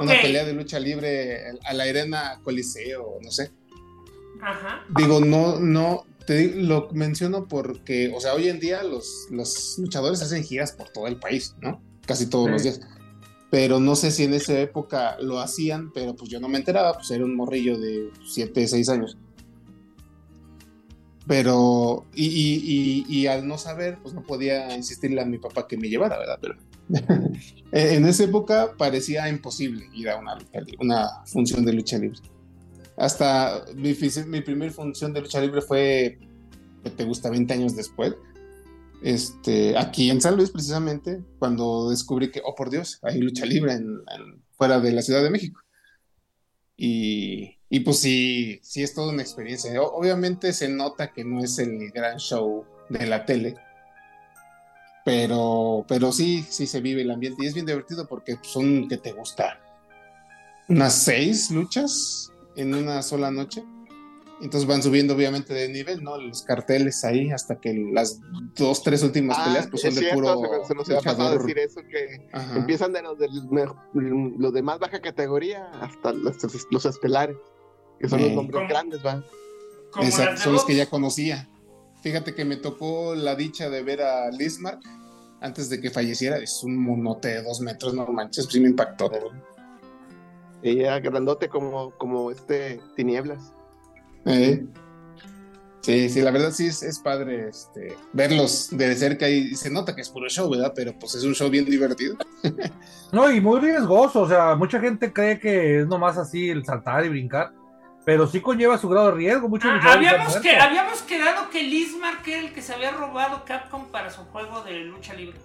una pelea de lucha libre a la arena Coliseo, no sé. Ajá. Digo, no, no, te lo menciono porque, o sea, hoy en día los, los luchadores hacen giras por todo el país, ¿no? Casi todos los días. Pero no sé si en esa época lo hacían, pero pues yo no me enteraba, pues era un morrillo de 7, 6 años. Pero, y, y, y, al no saber, pues no podía insistirle a mi papá que me llevara, ¿verdad? Pero, en esa época parecía imposible ir a una, una función de lucha libre. Hasta mi, mi primera función de lucha libre fue, te gusta, 20 años después. Este, aquí en San Luis, precisamente, cuando descubrí que, oh por Dios, hay lucha libre en, fuera de la Ciudad de México. Y, y, pues sí, sí es toda una experiencia. Obviamente se nota que no es el gran show de la tele, pero, pero sí, sí se vive el ambiente y es bien divertido porque son, que te gusta? Unas seis luchas en una sola noche. Entonces van subiendo obviamente de nivel, ¿no? Los carteles ahí hasta que las dos, tres últimas ah, peleas pues son de puro. Se, nos ha pasado decir eso que empiezan de los, de los de más baja categoría hasta los, los estelares, que son los nombres grandes, ¿va? Exacto, son los que ya conocía. Fíjate que me tocó la dicha de ver a Lismark antes de que falleciera. Es un monote de dos metros, no manches, sí me impactó. Era grandote como, como este Tinieblas. Sí, sí, la verdad sí es, padre este, verlos de cerca y se nota que es puro show, ¿verdad? Pero pues es un show bien divertido. no, y muy riesgoso, o sea, mucha gente cree que es nomás así el saltar y brincar, pero sí conlleva su grado de riesgo. Mucho ah, habíamos, que, habíamos quedado que Lismark era el que se había robado Capcom para su juego de lucha libre.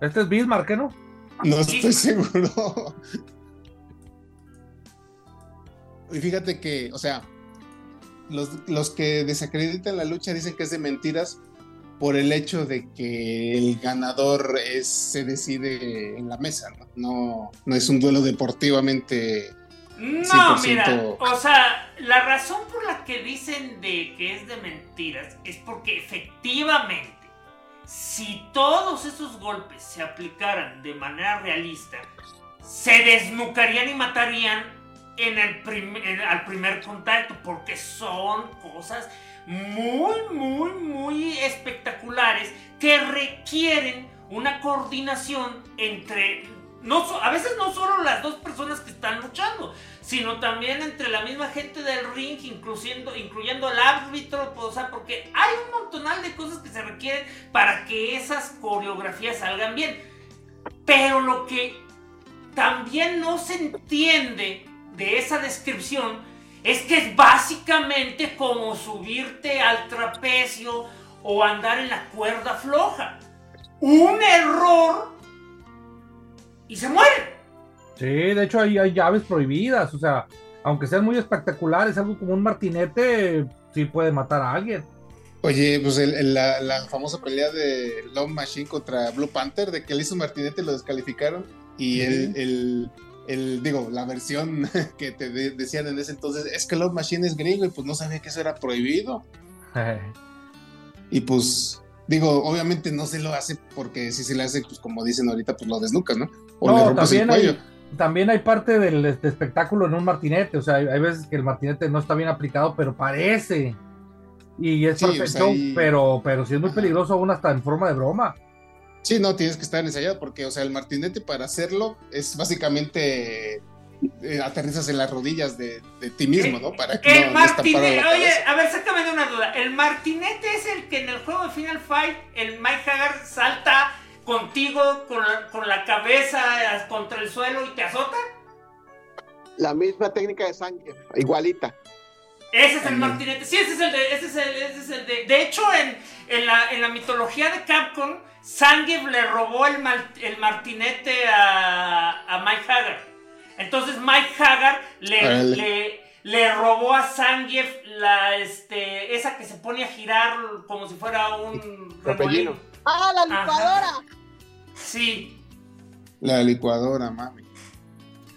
Este es Bismarck, ¿qué no? No estoy seguro. Y fíjate que, o sea, los, que desacreditan la lucha dicen que es de mentiras por el hecho de que el ganador es, se decide en la mesa, ¿no? No, es un duelo deportivamente. No, mira, o sea, la razón por la que dicen de que es de mentiras es porque efectivamente, si todos esos golpes se aplicaran de manera realista, se desnucarían y matarían en el al primer contacto, porque son cosas muy, muy, muy espectaculares que requieren una coordinación entre, no, a veces no solo las dos personas que están luchando, sino también entre la misma gente del ring, incluyendo, incluyendo al árbitro, o sea, porque hay un montonal de cosas que se requieren para que esas coreografías salgan bien. Pero lo que también no se entiende de esa descripción es que es básicamente como subirte al trapecio o andar en la cuerda floja. Un error y se muere. Sí, de hecho hay, hay llaves prohibidas, o sea, aunque sean muy espectaculares, algo como un martinete sí puede matar a alguien. Oye, pues la, famosa pelea de Love Machine contra Blue Panther, de que le hizo martinete y lo descalificaron, y el, el, digo, la versión que te decían en ese entonces es que Love Machine es gringo y pues no sabía que eso era prohibido. y pues, digo, obviamente no se lo hace porque si se le hace, pues como dicen ahorita, pues lo desnucas, ¿no? O no, también Hay, también hay parte del espectáculo en un martinete, o sea, hay, veces que el martinete no está bien aplicado, pero parece. Y es perfecto, pero, pero sí es muy peligroso aún hasta en forma de broma. Sí, no, tienes que estar ensayado porque, o sea, el martinete para hacerlo es básicamente eh, aterrizas en las rodillas de, ti mismo, ¿no? Para que el martinete, oye, a ver, sácame de una duda. ¿El martinete es el que en el juego de Final Fight el Mike Hagar salta contigo con la, con la cabeza contra el suelo y te azota? La misma técnica de sangre, igualita. Ese es el martinete. Sí, ese es el de. Ese es el, ese es el de. De hecho, en, en, la, en la mitología de Capcom Zangief le robó el, el martinete a, a, Mike Hagar. Entonces Mike Hagar le, le, robó a Zangief la, este, esa que se pone a girar como si fuera un remolino. Ah, la licuadora. Sí. La licuadora, mami.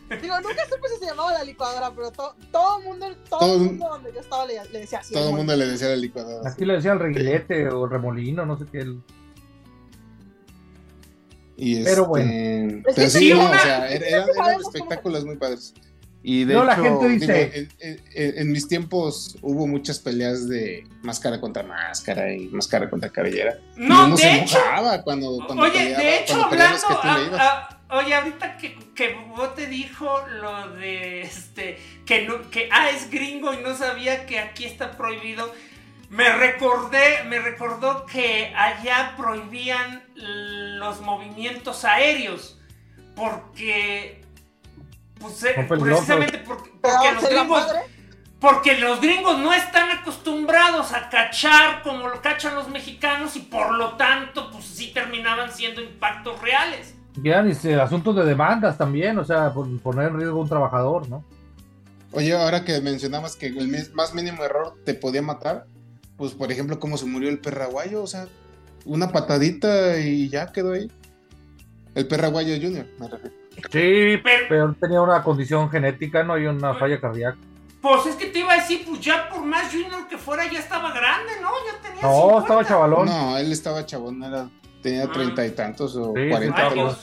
Digo, nunca supe si se llamaba la licuadora, pero todo el mundo, todo, mundo donde yo estaba le, decía así. Todo el mundo le decía la licuadora. Aquí le decía el reguilete o remolino, no sé qué. Y pero este, bueno. Pero sí, o sea, eran, espectáculos muy padres. Y de no, hecho, la gente dice... en, mis tiempos hubo muchas peleas de máscara contra máscara y máscara contra cabellera. No, de se hecho. cuando, cuando oye, de hecho, hablando. A, oye, ahorita que, que te dijo lo de este. Que, no, que ah, es gringo y no sabía que aquí está prohibido. me recordé, me recordó que allá prohibían los movimientos aéreos porque pues, eh, precisamente porque, los gringos porque los gringos no están acostumbrados a cachar como lo cachan los mexicanos y por lo tanto pues sí terminaban siendo impactos reales. Ya, y asuntos de demandas también, o sea, por poner en riesgo a un trabajador, ¿no? Oye, ahora que mencionabas que el más mínimo error te podía matar, pues por ejemplo, cómo se murió el perraguayo, o sea, una patadita y ya quedó ahí. El perraguayo Junior, me refiero. Sí, pero, tenía una condición genética, no hay una falla cardíaca. Pues es que te iba a decir, pues ya por más Junior que fuera, ya estaba grande, ¿no? Ya tenía. No, estaba chavalón. No, él estaba chabón, era, tenía ah. treinta y tantos o cuarenta años.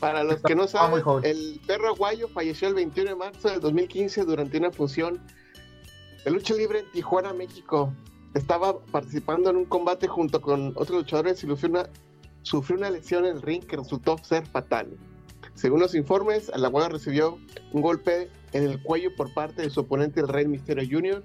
Para los que no saben, el perro aguayo falleció el 21 de marzo del 2015 durante una función de lucha libre en Tijuana, México. Estaba participando en un combate junto con otros luchadores y sufrió una, sufrió una lesión en el ring que resultó ser fatal. Según los informes, Alaguaga recibió un golpe en el cuello por parte de su oponente, el Rey Misterio Jr.,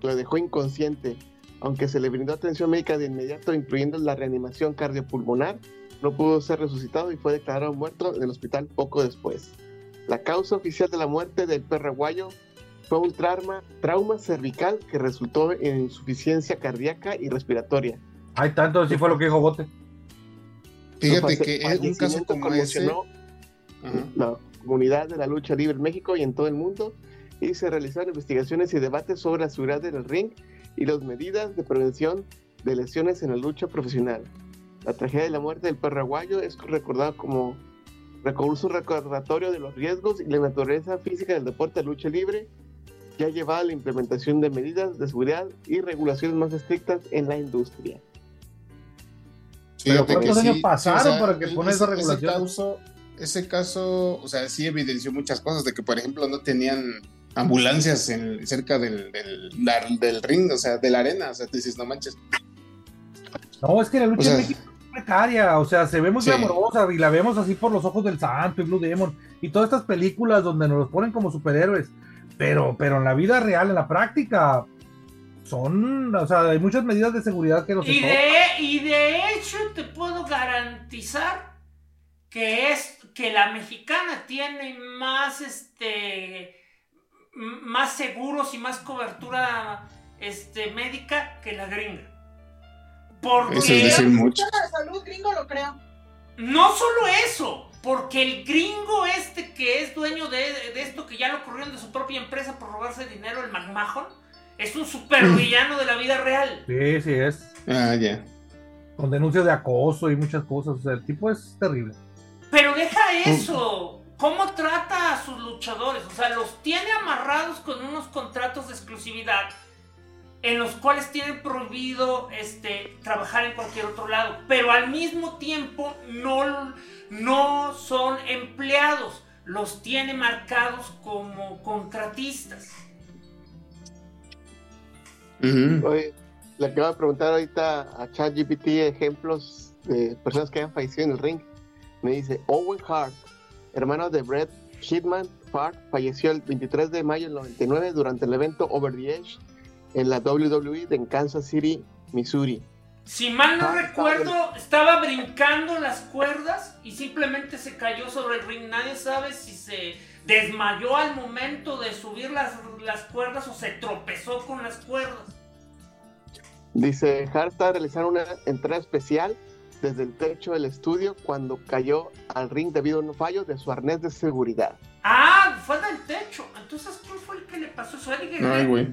que lo dejó inconsciente. Aunque se le brindó atención médica de inmediato, incluyendo la reanimación cardiopulmonar, no pudo ser resucitado y fue declarado muerto en el hospital poco después. La causa oficial de la muerte del perro aguayo fue un trauma, trauma cervical que resultó en insuficiencia cardíaca y respiratoria. Hay tanto, así fue lo que dijo Bote. Fíjate que es un caso como ese la comunidad de la lucha libre en México y en todo el mundo y se realizaron investigaciones y debates sobre la seguridad en el ring y las medidas de prevención de lesiones en la lucha profesional. La tragedia de la muerte del paraguayo es recordada como recurso recordatorio de los riesgos y la naturaleza física del deporte de lucha libre que ha llevado a la implementación de medidas de seguridad y regulaciones más estrictas en la industria. Pero ¿cuántos años pasaron para que pone esa regulación? ese caso, o sea, sí evidenció muchas cosas, de que, por ejemplo, no tenían ambulancias en, cerca del, del, ring, o sea, de la arena, o sea, te dices, no manches. No, es que la lucha en México es precaria, o sea, se ve muy amorosa y la vemos así por los ojos del santo y Blue Demon y todas estas películas donde nos los ponen como superhéroes, pero, pero en la vida real, en la práctica, son, o sea, hay muchas medidas de seguridad que no y de, y de hecho te puedo garantizar que es que la mexicana tiene más este más seguros y más cobertura este médica que la gringa. Porque eso es decir mucho. salud gringo lo creo. No solo eso, porque el gringo este que es dueño de, esto que ya lo corrieron de su propia empresa por robarse dinero, el McMahon, es un supervillano de la vida real. Sí, sí es. Ah, ya. Con denuncias de acoso y muchas cosas. O sea, el tipo es terrible. Pero deja eso. ¿Cómo trata a sus luchadores? O sea, los tiene amarrados con unos contratos de exclusividad en los cuales tienen prohibido este, trabajar en cualquier otro lado. Pero al mismo tiempo no, no son empleados. Los tiene marcados como contratistas. Oye, le acabo de preguntar ahorita a ChatGPT ejemplos de personas que han fallecido en el ring me dice Owen Hart, hermano de Brett Hitman Hart, falleció el 23 de mayo del 99 durante el evento Over the Edge en la WWE de Kansas City, Missouri. Si mal no recuerdo, estaba brincando las cuerdas y simplemente se cayó sobre el ring. Nadie sabe si se desmayó al momento de subir las, las cuerdas o se tropezó con las cuerdas. Dice, Hart está realizando una entrada especial desde el techo del estudio cuando cayó al ring debido a un fallo de su arnés de seguridad. Ah, fue del techo. Entonces, ¿quién fue el que le pasó eso? Ay, güey.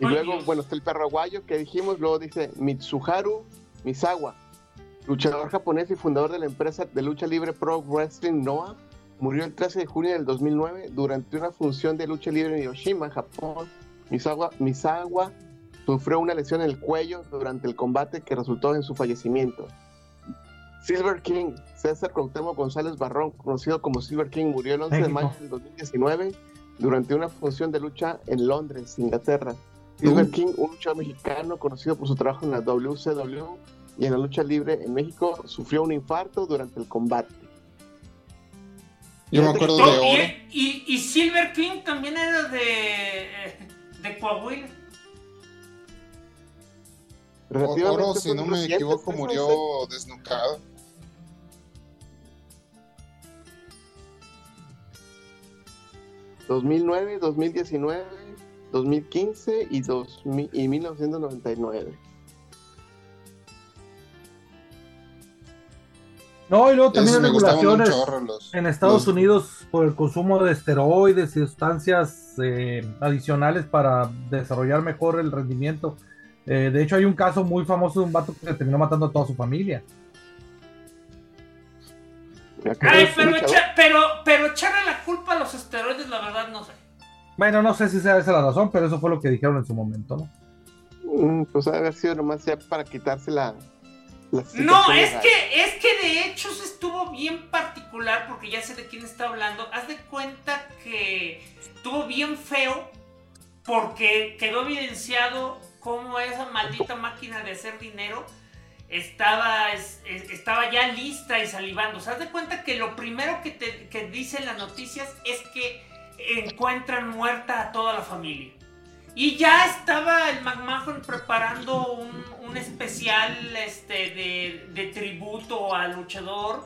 Y luego, bueno, está el perro aguayo que dijimos, luego dice Mitsuharu Misawa, luchador japonés y fundador de la empresa de lucha libre Pro Wrestling Noah, murió el 13 de junio del 2009 durante una función de lucha libre en Hiroshima, Japón. Misawa, Misawa sufrió una lesión en el cuello durante el combate que resultó en su fallecimiento. Silver King, César Cuauhtémoc González Barrón, conocido como Silver King, murió el 11 de mayo del 2019 durante una función de lucha en Londres, Inglaterra. Silver King, un luchador mexicano conocido por su trabajo en la WCW y en la lucha libre en México, sufrió un infarto durante el combate. Yo me acuerdo de oro. Y, Silver King también era de, de Coahuila. Oro, si no me equivoco, murió desnucado. 2009, 2019, 2015 y, 2000, y 1999. No, y luego también hay regulaciones en Estados Unidos por el consumo de esteroides y sustancias eh, adicionales para desarrollar mejor el rendimiento. Eh, de hecho, hay un caso muy famoso de un vato que terminó matando a toda su familia. Ay, pero, pero, pero echarle la culpa a los esteroides, la verdad, no sé. Bueno, no sé si sea esa la razón, pero eso fue lo que dijeron en su momento, ¿no? Mm, pues haber sido nomás ya para quitarse la. no, es que, es que de hecho se estuvo bien particular, porque ya sé de quién está hablando. Haz de cuenta que estuvo bien feo, porque quedó evidenciado cómo esa maldita máquina de hacer dinero estaba, estaba ya lista y salivando. ¿Se de cuenta que lo primero que, te, que dicen las noticias es que encuentran muerta a toda la familia? Y ya estaba el McMahon preparando un, especial este, de, tributo al luchador.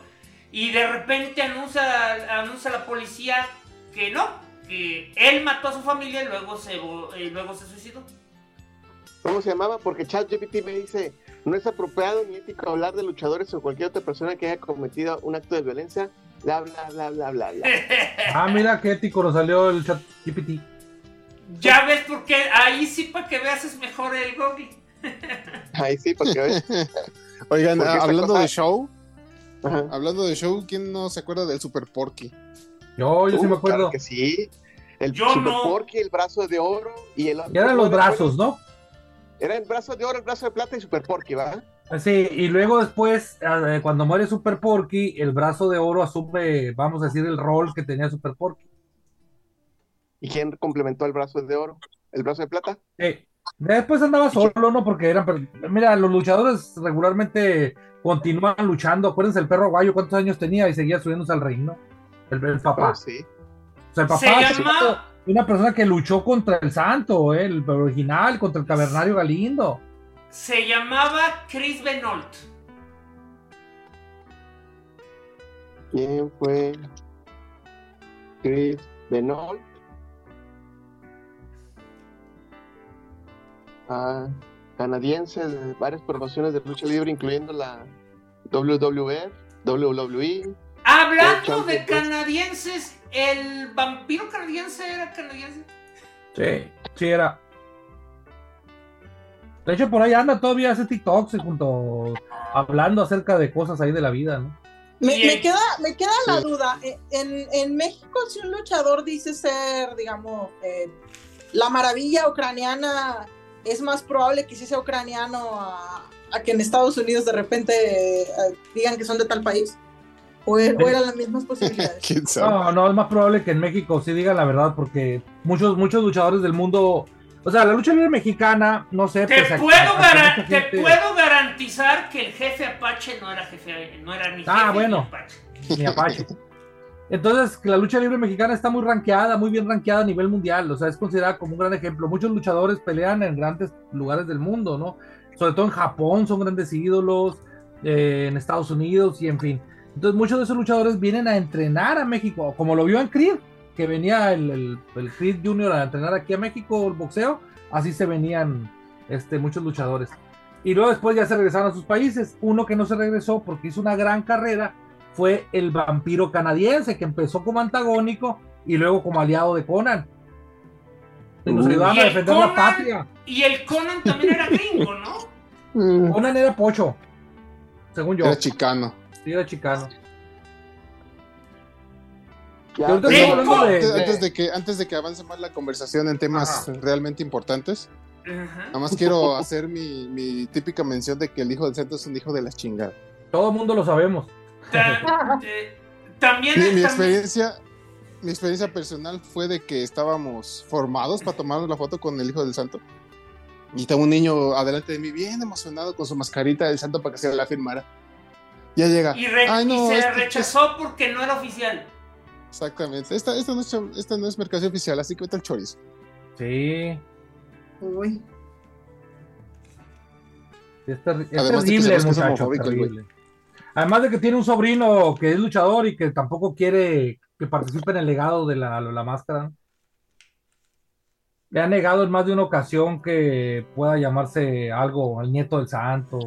Y de repente anuncia, anuncia la policía que no, que él mató a su familia y luego se, luego se suicidó. ¿Cómo se llamaba? Porque ChatGPT me dice, no es apropiado ni ético hablar de luchadores o cualquier otra persona que haya cometido un acto de violencia. Bla, bla, bla, bla, bla, bla. ah, mira qué ético nos salió el chat GPT. Ya ves porque ahí sí para que veas es mejor el Google. ahí sí para que veas. Oigan, hablando de show, hablando de show, ¿quién no se acuerda del Super Porky? Yo, yo sí me uh, acuerdo. que sí. El Super Porky, el brazo de oro y el otro. eran los brazos, ¿no? Era el brazo de oro, el brazo de plata y Super Porky, ¿verdad? Sí, y luego después, eh, cuando muere Super Porky, el brazo de oro asume, vamos a decir, el rol que tenía Super Porky. ¿Y quién complementó el brazo de oro? ¿El brazo de plata? Sí. Después andaba solo, ¿no? Porque eran. Mira, los luchadores regularmente continúan luchando. Acuérdense, el perro guayo, ¿cuántos años tenía? Y seguía subiéndose al reino. El, el papá. Oh, sí. O sea, el papá una persona que luchó contra el santo, ¿eh? el original, contra el cavernario Galindo. Se llamaba Chris Benoit. ¿Quién fue Chris Benoit? Ah, canadiense de varias promociones de lucha libre, incluyendo la WWF, WWE. Hablando de canadienses, ¿El vampiro canadiense era canadiense? Sí, sí era. De hecho, por ahí anda todavía ese TikTok junto hablando acerca de cosas ahí de la vida, ¿no? Me, queda, me queda la duda. Eh, en, México, si un luchador dice ser, digamos, eh, la maravilla ucraniana, es más probable que sí sea ucraniano a, que en Estados Unidos de repente eh, digan que son de tal país. ¿O, eran las mismas posibilidades? no, no, es más probable que en México sí digan la verdad, porque muchos, muchos luchadores del mundo. O sea, la lucha libre mexicana, no sé. Te, pues, puedo, te puedo garantizar que el jefe Apache no era jefe, no era ni ah, jefe ah, bueno, ni Apache. Ni Apache. Entonces, la lucha libre mexicana está muy rankeada, muy bien rankeada a nivel mundial, o sea, es considerada como un gran ejemplo. Muchos luchadores pelean en grandes lugares del mundo, ¿no? Sobre todo en Japón son grandes ídolos, eh, en Estados Unidos y en fin. Entonces muchos de esos luchadores vienen a entrenar a México, como lo vio en Creed, que venía el, el, Creed Junior a entrenar aquí a México el boxeo, así se venían este, muchos luchadores. Y luego después ya se regresaron a sus países. Uno que no se regresó porque hizo una gran carrera fue el vampiro canadiense, que empezó como antagónico y luego como aliado de Conan. Y nos ayudaban a defender la patria. Y el Conan también era gringo, ¿no? Conan era pocho, según yo. Era chicano era chicano. antes, de, que, antes de que avance más la conversación en temas realmente importantes, nada más quiero hacer mi, típica mención de que el hijo del centro es un hijo de la chingada. Todo el mundo lo sabemos. Eh, también, mi, experiencia mi experiencia personal fue de que estábamos formados para tomarnos la foto con el hijo del santo. Y estaba un niño adelante de mí, bien emocionado con su mascarita del santo para que se la firmara. Ya llega. Y, se rechazó porque no era oficial. Exactamente. Esta, esta, no es, esta no es mercancía oficial, así que vete el chorizo. Sí. Uy. Es, terrible el muchacho, terrible. Además de que tiene un sobrino que es luchador y que tampoco quiere que participe en el legado de la, la máscara. Le ha negado en más de una ocasión que pueda llamarse algo el nieto del santo.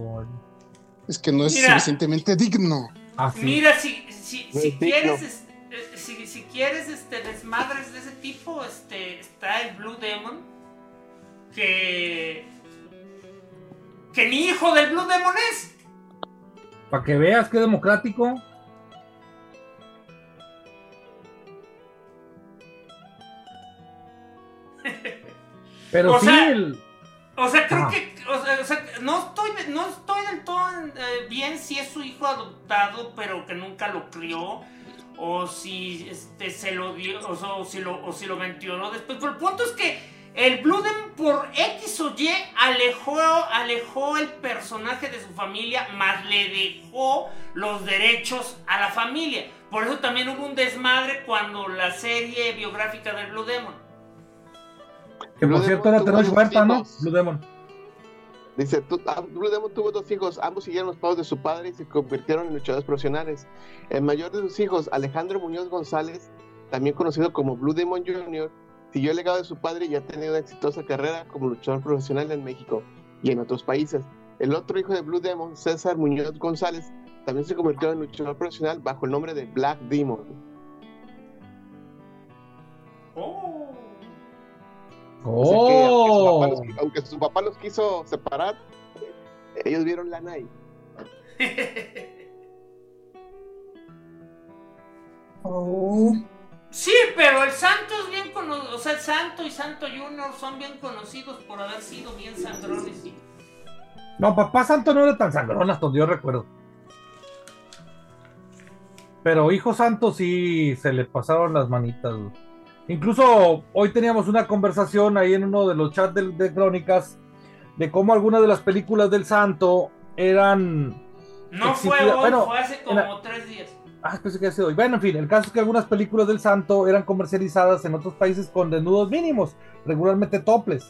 Es que no es suficientemente digno. Ah, Mira, si, si, si quieres, eh, si, si, quieres este, desmadres de ese tipo, este, está el Blue Demon. Que. Que mi hijo del Blue Demon es. Para que veas que democrático. Pero o sí. Sea, O sea, creo que. O sea, no, estoy, no estoy del todo eh, bien si es su hijo adoptado, pero que nunca lo crió. O si este, se lo dio. O, si lo, o si lo mencionó después. Pero el punto es que el Bluden por X o Y alejó, alejó el personaje de su familia, más le dejó los derechos a la familia. Por eso también hubo un desmadre cuando la serie biográfica del Blue Demon. Que por cierto era Tenoch Huerta, ¿no? Blue Demon. Dice, ah, Blue Demon tuvo dos hijos, ambos siguieron los pasos de su padre y se convirtieron en luchadores profesionales. El mayor de sus hijos, Alejandro Muñoz González, también conocido como Blue Demon Jr., siguió el legado de su padre y ha tenido una exitosa carrera como luchador profesional en México y en otros países. El otro hijo de Blue Demon, César Muñoz González, también se convirtió en luchador profesional bajo el nombre de Black Demon. Oh. Oh. aunque, su papá los, quiso separar, ellos vieron la NAI. oh. Sí, pero el Santo es bien conocido, o sea, el Santo y Santo Junior son bien conocidos por haber sido bien sangrones. No, papá Santo no era tan sangrón hasta donde yo recuerdo. Pero hijo Santo sí se le pasaron las manitas. Incluso hoy teníamos una conversación ahí en uno de los chats de, crónicas de cómo algunas de las películas del Santo eran... No fue hoy, fue hace como tres días Ah, pensé que sido hoy. Bueno, en fin, el caso es que algunas películas del santo eran comercializadas en otros países con desnudos mínimos, regularmente toples.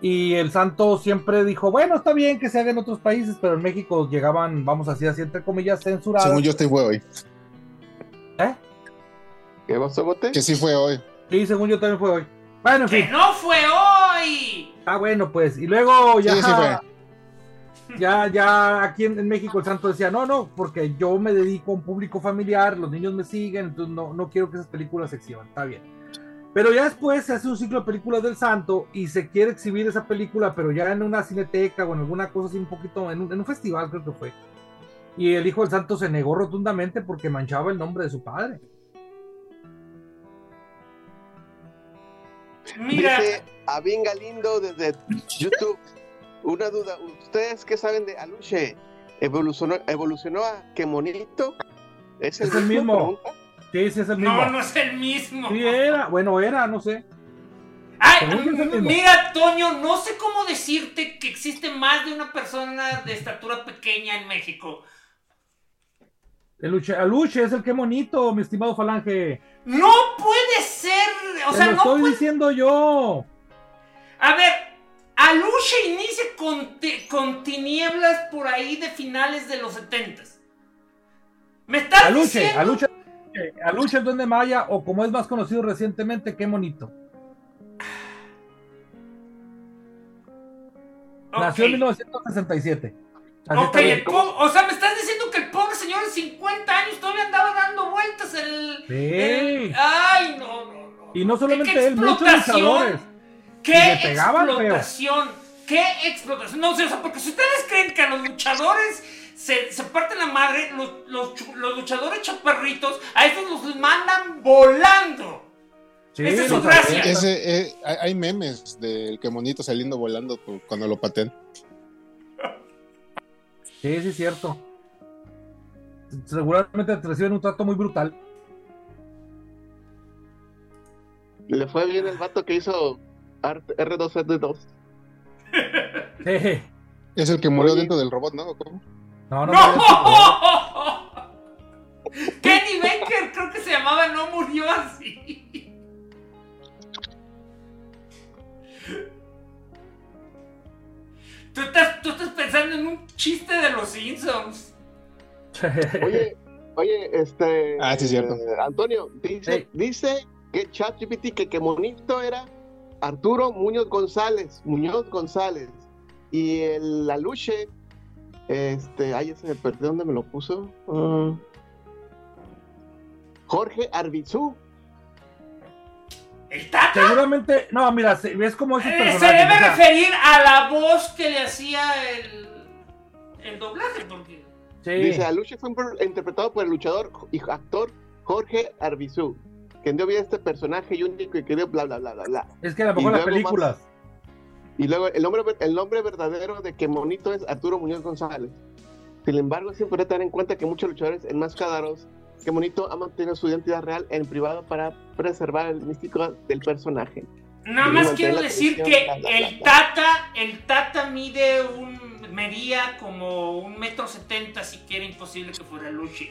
Y el santo siempre dijo, bueno, está bien que se haga en otros países, pero en México llegaban, vamos así, así entre comillas, censurados. Según yo, este fue hoy. ¿Eh? ¿Qué pasó, Bote? Que sí fue hoy. Sí, según yo también fue hoy. Bueno, en fin. ¡Que no fue hoy! Ah, bueno, pues. Y luego ya. Sí, sí fue ya, ya aquí en, México el santo decía, no, no, porque yo me dedico a un público familiar, los niños me siguen, entonces no, no quiero que esas películas se exhiban, está bien. Pero ya después se hace un ciclo de películas del santo y se quiere exhibir esa película, pero ya en una cineteca o en alguna cosa así un poquito, en un, festival creo que fue. Y el hijo del santo se negó rotundamente porque manchaba el nombre de su padre. Mira. Dice Abin Galindo desde YouTube. Una duda, ¿ustedes qué saben de Aluche? ¿Evolucionó, evolucionó a qué monito? ¿Es el, mismo? Sí, sí, es el mismo. No, no es el mismo. Sí, era, bueno, era, no sé. Ay, mira, Toño, no sé cómo decirte que existe más de una persona de estatura pequeña en México. El Aluche es el que monito, mi estimado Falange. No puede ser. O sea, lo no estoy diciendo yo. A ver, Aluche inicia con, tinieblas por ahí de finales de los 70 ¿Me estás Aluche, diciendo? Aluche, Aluche el Duende Maya, o como es más conocido recientemente, qué monito. Nació en 1967. Ok, o sea, me estás diciendo que el pobre señor de 50 años todavía andaba dando vueltas el. Sí. ay, no, no, no. Y no solamente él, muchos luchadores. ¿Qué explotación? ¿Qué explotación? No sé, o sea, porque si ustedes creen que a los luchadores se, se parten la madre, los, los, luchadores chaparritos, a esos los mandan volando. Sí, Esa es su gracia. Eh, hay memes del que monito saliendo volando cuando lo patean. Sí, sí, es cierto. Seguramente reciben un trato muy brutal. Le fue bien el vato que hizo R2R2. Es el que murió dentro del robot, ¿no? ¿Cómo? No, no. ¡No! Kenny Baker, creo que se llamaba, no murió así. Pensando en un chiste de los Simpsons. Oye, oye, este. Ah, sí, es cierto. eh, Antonio, dice, Sí. dice que ChatGPT que, que monito era Arturo Muñoz González. Muñoz González. Y el Aluche, este. Ay, ese me perdí, ¿dónde me lo puso? Ah. Jorge Arbizú. ¿El Tata? Seguramente, no, mira, se- ves como esos Eh, se debe referir a la voz que le hacía el, el doblaje, porque... sí. Dice, Aluche fue interpretado por el luchador y actor Jorge Arbizú, quien dio vida a este personaje único y querido, bla, bla, bla, bla, bla. Es que a lo Y mejor las luego películas. Y luego el nombre, el nombre verdadero de que Monito es Arturo Muñoz González. Sin embargo, es importante tener en cuenta que muchos luchadores enmascarados que Monito ha mantenido su identidad real en privado para preservar el místico del personaje. Nada Y más quiero decir que el. Tata, el Tata mide un, medía como un metro setenta, así que era imposible que fuera Luchi.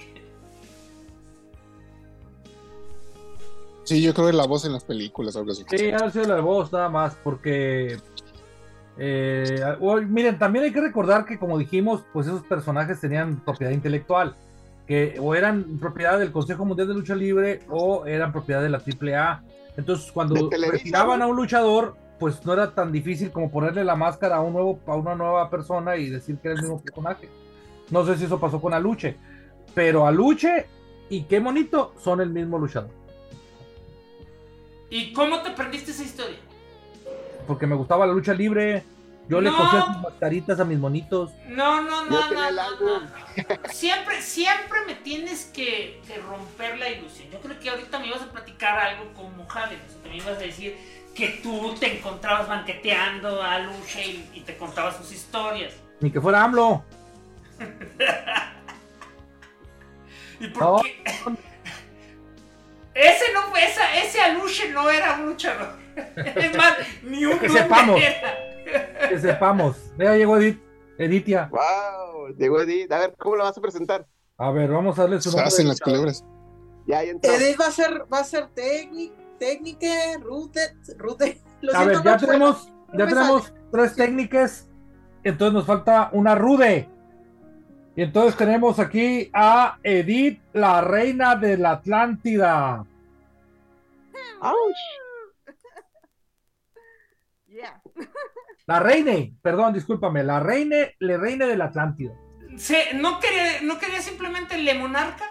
Sí, yo creo que la voz en las películas, algo así. Sí, ha sido la voz nada más, porque. eh, miren, también hay que recordar que, como dijimos, pues esos personajes tenían propiedad intelectual, que o eran propiedad del Consejo Mundial de Lucha Libre o eran propiedad de la AAA. Entonces, cuando retiraban a un luchador, pues no era tan difícil como ponerle la máscara a, un nuevo, a una nueva persona y decir que era el mismo personaje. No sé si eso pasó con Aluche, pero Aluche y qué bonito son el mismo luchador. ¿Y cómo te aprendiste esa historia? porque me gustaba la lucha libre. Yo le No. cosía sus mascaritas a mis monitos. No, no, no, no, no, no. Siempre, siempre me tienes que, que romper la ilusión. Yo creo que ahorita me ibas a platicar algo con Mojave. O sea, me ibas a decir que tú te encontrabas banqueteando a Lucha y, y te contaba sus historias. Ni que fuera AMLO. ¿Y por No. qué? Ese no fue, esa, ese Aluche no era un luchador. Es más, ni un Que sepamos. era. Que sepamos. Ya llegó Edith. Editia. ¡Wow! Llegó Edith. A ver, ¿cómo lo vas a presentar? A ver, vamos a darle su Se nombre. hacen las culebras. Ya, ahí entró. Edith va a ser, va a ser técnico, técnica, rute, rute. Lo A ver, ya mucho, tenemos, no ya tenemos tres técnicas. Entonces nos falta una rude. Y entonces tenemos aquí a Edith, la reina de la Atlántida. ¡Auch! Yeah. La reine, perdón, discúlpame, la reine, le reine de la Atlántida. Se- ¿no, quería, ¿No quería simplemente Le Monarca?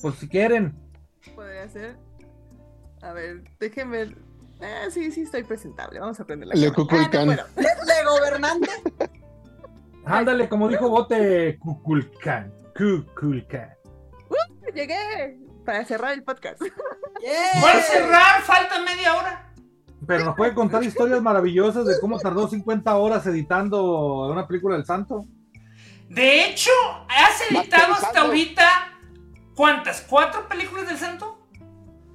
Pues si quieren. Podría ser. A ver, déjenme. Ah, sí, sí, estoy presentable. Vamos a aprender la Le. Cuculcán. Ah, no. Le gobernante. Ándale, como dijo Bote, Cuculcán. Cuculcán. Llegué para cerrar el podcast. Yeah. ¿Puedes cerrar? Falta media hora. Pero nos puede contar historias maravillosas de cómo tardó 50 horas editando una película del santo. De hecho, has editado hasta ahorita. ¿Cuántas? ¿Cuatro películas del santo?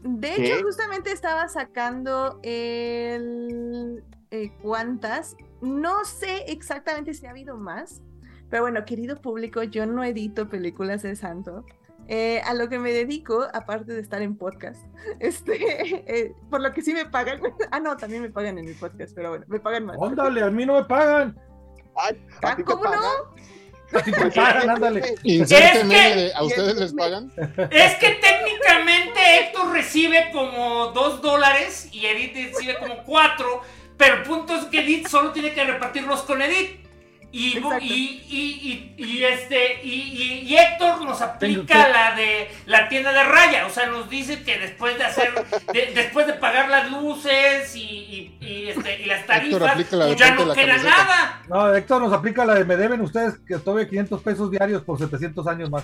De ¿Qué? hecho, justamente estaba sacando el. eh, ¿Cuántas? No sé exactamente si ha habido más. Pero bueno, querido público, yo no edito películas de santo. Eh, a lo que me dedico, aparte de estar en podcast, este, eh, por lo que sí me pagan. Ah, no, también me pagan en mi podcast, pero bueno, me pagan más. Ándale, a mí no me pagan. Ay, ¿a ti te ¿cómo no? pagan? A ti te pagan, ándale. Es que- ¿A ustedes les pagan? Es que técnicamente Héctor recibe como dos dólares y Edith recibe como cuatro. Pero el punto es que Edith solo tiene que repartirlos con Edith. Y, y, y, y, y este y, y- y Héctor nos aplica la de la tienda de raya, o sea, nos dice que después de hacer, de- después de pagar las luces y, y, y, este, y las tarifas, la pues ya no queda camiseta. nada. No, Héctor nos aplica la de me deben ustedes que todavía 500 pesos diarios por 700 años más.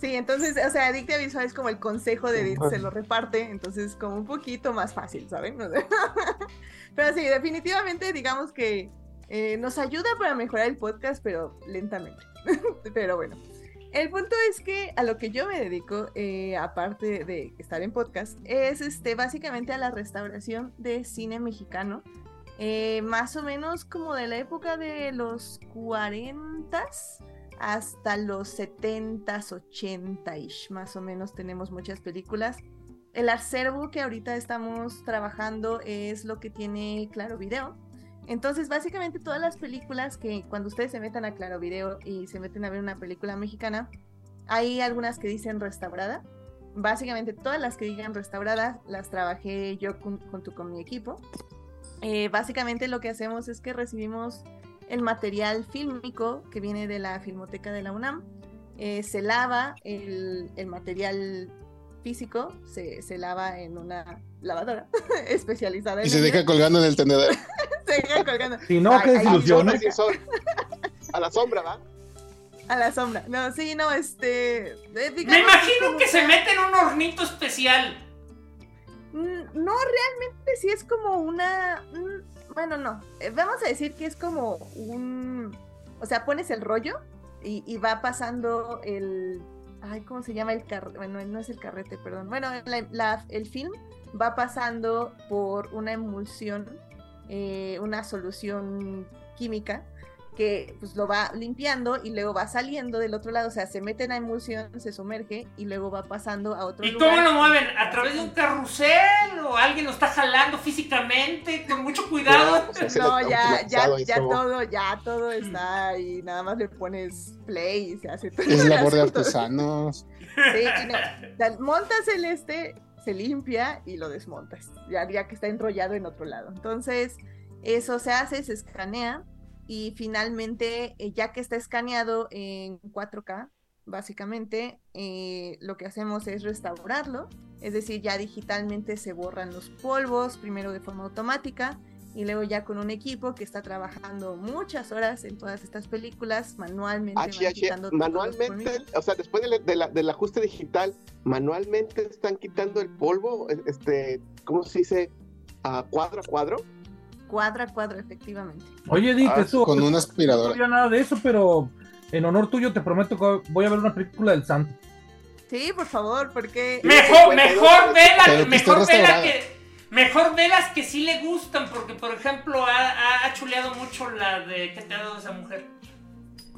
Sí, entonces, o sea, Adictia Visual es como el consejo de Edith, se lo reparte, entonces como un poquito más fácil, ¿saben? Pero sí, definitivamente digamos que eh, nos ayuda para mejorar el podcast, pero lentamente. pero bueno, el punto es que a lo que yo me dedico, eh, aparte de estar en podcast, es este, básicamente a la restauración de cine mexicano. eh, más o menos como de la época de los 40s hasta los 70s, 80ish, más o menos tenemos muchas películas. El acervo que ahorita estamos trabajando es lo que tiene Claro Video. Entonces, básicamente todas las películas que cuando ustedes se metan a Claro Video y se meten a ver una película mexicana, hay algunas que dicen restaurada. Básicamente todas las que digan restauradas las trabajé yo junto con mi equipo. Eh, básicamente lo que hacemos es que recibimos el material fílmico que viene de la Filmoteca de la UNAM. Eh, se lava el, el material físico, se, se, lava en una lavadora especializada. y se deja colgando en el tenedor. se deja colgando. Si no, qué desilusión. A la sombra, ¿va? A la sombra. No, sí, no, este. Eh, Me imagino que se mete en un hornito especial. Mm, no, realmente sí es como una. Bueno, no. Eh, vamos a decir que es como un. O sea, pones el rollo y, va pasando el. Ay, ¿cómo se llama el carrete? Bueno, no es el carrete, perdón. Bueno, el film va pasando por una emulsión, eh, una solución química que pues lo va limpiando y luego va saliendo del otro lado, o sea, se mete en la emulsión, se sumerge y luego va pasando a otro ¿Y lugar. ¿Y cómo lo mueven? ¿A través de un carrusel o alguien lo está jalando físicamente con mucho cuidado? No, ya, ya, ya todo, ya todo está ahí, nada más le pones play y se hace todo. Es labor de artesanos. Sí, no, montas el este, se limpia y lo desmontas, ya, que está enrollado en otro lado. Entonces, eso se hace, se escanea y finalmente, eh, ya que está escaneado en 4K, básicamente eh, lo que hacemos es restaurarlo, es decir, ya digitalmente se borran los polvos, primero de forma automática y luego ya con un equipo que está trabajando muchas horas en todas estas películas manualmente. manualmente, o sea, después del ajuste digital, manualmente están quitando el polvo, este, ¿cómo se dice? a cuadro a cuadro. Cuadra a cuadro, efectivamente. Oye, Dick, ah, eso. Con una aspiradora. No sabía nada de eso, pero en honor tuyo te prometo que voy a ver una película del santo. Sí, por favor, porque. Mejor, mejor vela, mejor vela que. Mejor velas que sí le gustan, porque por ejemplo ha, chuleado mucho la de ¿Qué te ha dado esa mujer?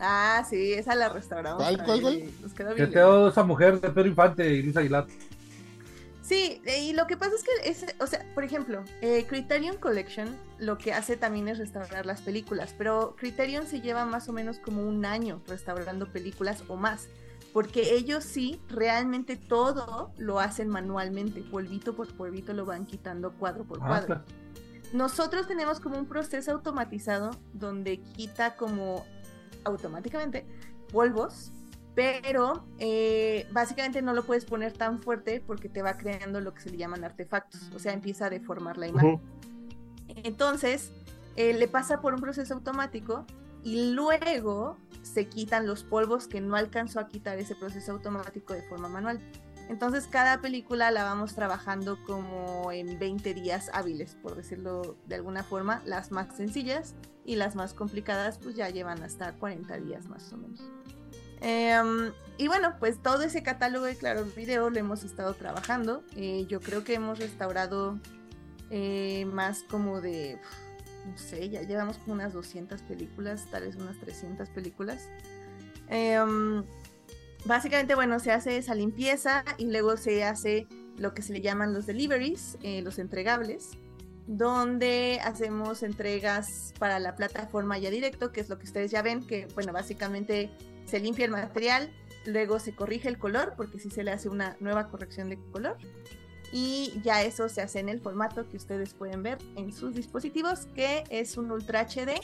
Ah, sí, esa la restauramos. ¿Cuál, cuál, cuál? ¿Qué te ha dado esa mujer de Pedro Infante y Luis Aguilar? Sí, y lo que pasa es que, es, o sea, por ejemplo, eh, Criterion Collection lo que hace también es restaurar las películas, pero Criterion se lleva más o menos como un año restaurando películas o más, porque ellos sí, realmente todo lo hacen manualmente, polvito por polvito lo van quitando cuadro por ah, cuadro. Nosotros tenemos como un proceso automatizado donde quita como automáticamente polvos pero eh, básicamente no lo puedes poner tan fuerte porque te va creando lo que se le llaman artefactos, o sea, empieza a deformar la imagen. Entonces, eh, le pasa por un proceso automático y luego se quitan los polvos que no alcanzó a quitar ese proceso automático de forma manual. Entonces cada película la vamos trabajando como en 20 días hábiles, por decirlo de alguna forma. Las más sencillas y las más complicadas pues ya llevan hasta 40 días más o menos. Em, y bueno, pues todo ese catálogo de Claro Video lo hemos estado trabajando. Eh, yo creo que hemos restaurado eh, más como de, no sé, ya llevamos unas 200 películas, tal vez unas 300 películas. Em, básicamente, bueno, se hace esa limpieza y luego se hace lo que se le llaman los deliveries, eh, los entregables, donde hacemos entregas para la plataforma ya directo, que es lo que ustedes ya ven, que bueno, básicamente se limpia el material, luego se corrige el color, porque si se le hace una nueva corrección de color. Y ya eso se hace en el formato que ustedes pueden ver en sus dispositivos, que es un Ultra HD,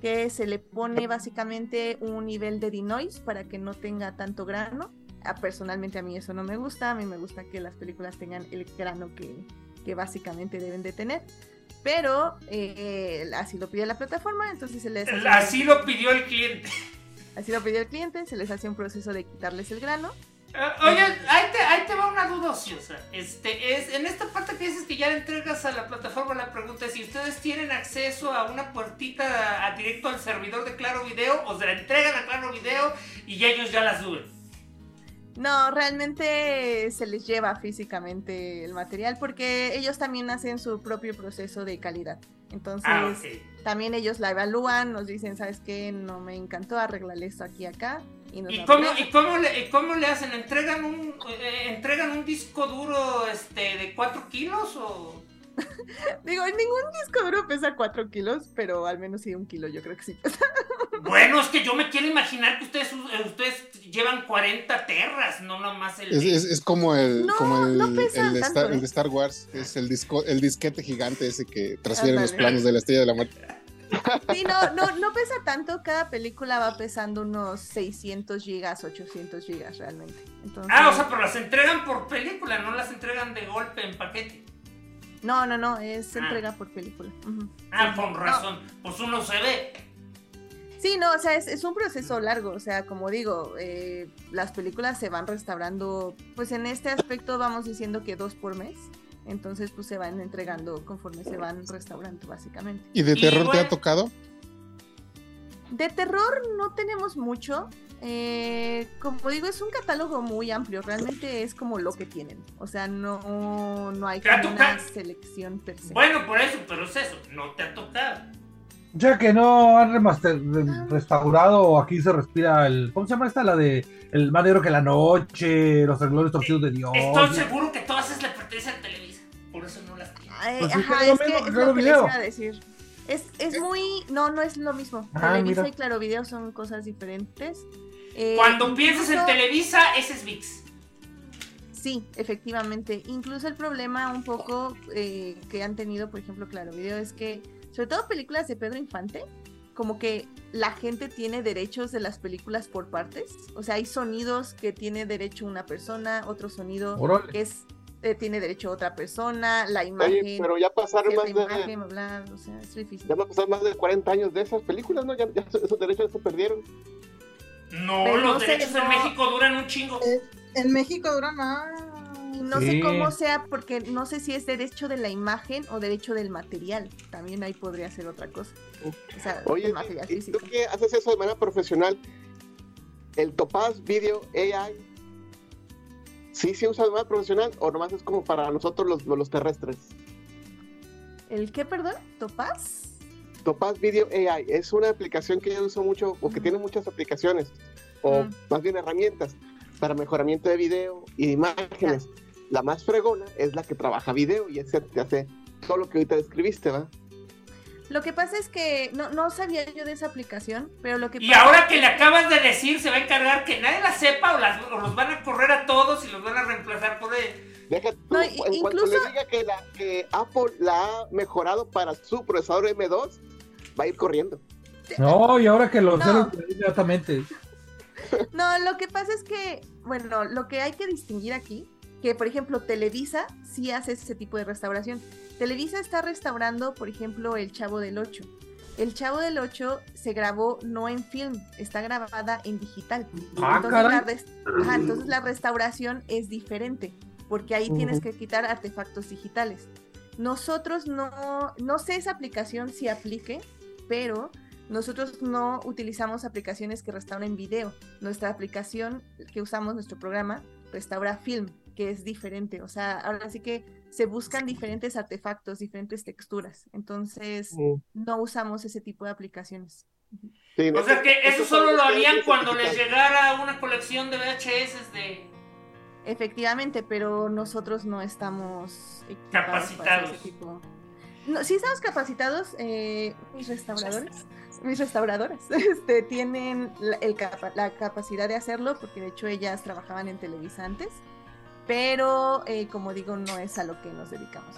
que se le pone básicamente un nivel de denoise para que no tenga tanto grano. Ah, personalmente a mí eso no me gusta, a mí me gusta que las películas tengan el grano que, que básicamente deben de tener pero eh, así lo pide la plataforma, entonces se les... Así lo pidió el cliente. Así lo pidió el cliente, se les hace un proceso de quitarles el grano. Uh, oye, ahí te, ahí te, va una duda ociosa. Este, es, en esta parte que dices que ya le entregas a la plataforma, la pregunta es si ustedes tienen acceso a una puertita a, directo al servidor de Claro Video o se la entregan a Claro Video y ellos ya la suben. No, realmente se les lleva físicamente el material porque ellos también hacen su propio proceso de calidad. Entonces, ah, también ellos la evalúan, nos dicen, ¿sabes qué? No me encantó, arreglarle esto aquí acá. ¿Y, ¿Y, cómo, ¿Y, cómo, le, cómo le hacen? ¿Entregan un, eh, ¿Entregan un disco duro este, de 4 kilos o...? Digo, ningún disco duro pesa 4 kilos, pero al menos sí un kilo, yo creo que sí pesa. Bueno, es que yo me quiero imaginar que ustedes, ustedes llevan 40 terras, no nomás el. Es, es, como el, No, como el, no el de tanto, Star, el ¿eh? de Star Wars, es el, disco, el disquete gigante ese que transfiere los Ándale. planos de la estrella de la muerte. Sí, no, no, no pesa tanto. Cada película va pesando unos 600 gigas, 800 gigas realmente. Entonces, Ah, o sea, pero las entregan por película, no las entregan de golpe en paquete. No, no, no, es Ah. entrega por película. Ah, con razón. Pues uno se ve. Sí, no, o sea, es, es un proceso largo, o sea, como digo, eh, las películas se van restaurando, pues en este aspecto vamos diciendo que dos por mes, entonces pues se van entregando conforme se van restaurando básicamente. ¿Y de Y terror te ha tocado? De terror no tenemos mucho, eh, como digo, es un catálogo muy amplio, realmente es como lo que tienen, o sea, no, no hay ¿Te ha como una selección per se. Bueno, por eso, pero es eso, no te ha tocado. Ya que no han remaster, re- restaurado, aquí se respira el. ¿Cómo se llama esta? La de El más negro que la noche, Los renglones torcidos de Dios. Estoy seguro que todas esas le Ay, Pues ajá, es que es lo que les iba a decir. Es, es muy. No, no es lo mismo. Ah, Televisa mira. y Claro Video son cosas diferentes. Eh, Cuando piensas en Televisa, ese es VIX. Sí, efectivamente. Incluso el problema un poco eh, que han tenido, por ejemplo, Claro Video, es que, sobre todo películas de Pedro Infante, como que la gente tiene derechos de las películas por partes. O sea, hay sonidos que tiene derecho una persona, otro sonido que es eh, tiene derecho otra persona, la imagen. Oye, pero ya pasaron más de, imagen, bla, o sea, es difícil. ya pasaron más de 40 años de esas películas, ¿no? Ya, ya esos derechos se perdieron. No, Pero los no sé, derechos en no. México duran un chingo. Eh, En México dura más. Y no Sí. sé cómo sea, porque no sé si es derecho de la imagen o derecho del material. También ahí podría ser otra cosa. O sea, Oye, el material ¿y tú físico. que haces eso de manera profesional? ¿El Topaz Video AI sí se usa de manera profesional o nomás es como para nosotros los, los terrestres? ¿El qué, perdón? ¿Topaz? Topaz Video AI es una aplicación que yo uso mucho o que tiene muchas aplicaciones o más bien herramientas para mejoramiento de video y de imágenes. La más fregona es la que trabaja video y ese te hace todo lo que ahorita describiste, ¿va? Lo que pasa es que no, no sabía yo de esa aplicación, pero lo que Y pasa ahora es que le acabas de decir, se va a encargar que nadie la sepa o, las- o los van a correr a todos y los van a reemplazar por él. Deja tú, No, en i- cuanto incluso- le diga que, la, que Apple la ha mejorado para su procesador M2, va a ir corriendo. No, y ahora que lo No. sé inmediatamente. No, lo que pasa es que, bueno, lo que hay que distinguir aquí, que por ejemplo Televisa sí hace ese tipo de restauración. Televisa está restaurando, por ejemplo, El Chavo del 8. El Chavo del 8 se grabó no en film, está grabada en digital. Ah, entonces, la ajá, entonces la restauración es diferente, porque ahí tienes que quitar artefactos digitales. Nosotros no, no sé esa aplicación si aplique, pero nosotros no utilizamos aplicaciones que restauren video. Nuestra aplicación que usamos, nuestro programa, restaura film, que es diferente. O sea, ahora sí que se buscan diferentes artefactos, diferentes texturas. Entonces, no usamos ese tipo de aplicaciones. Sí, O sea que eso solo lo harían cuando les llegara una colección de VHS de... Efectivamente, pero nosotros no estamos Capacitados. ese tipo. No, sí estamos capacitados, eh, mis restauradores, mis restauradoras, este, tienen la, el capa- la capacidad de hacerlo, porque de hecho ellas trabajaban en Televisa antes, pero eh, como digo, no es a lo que nos dedicamos.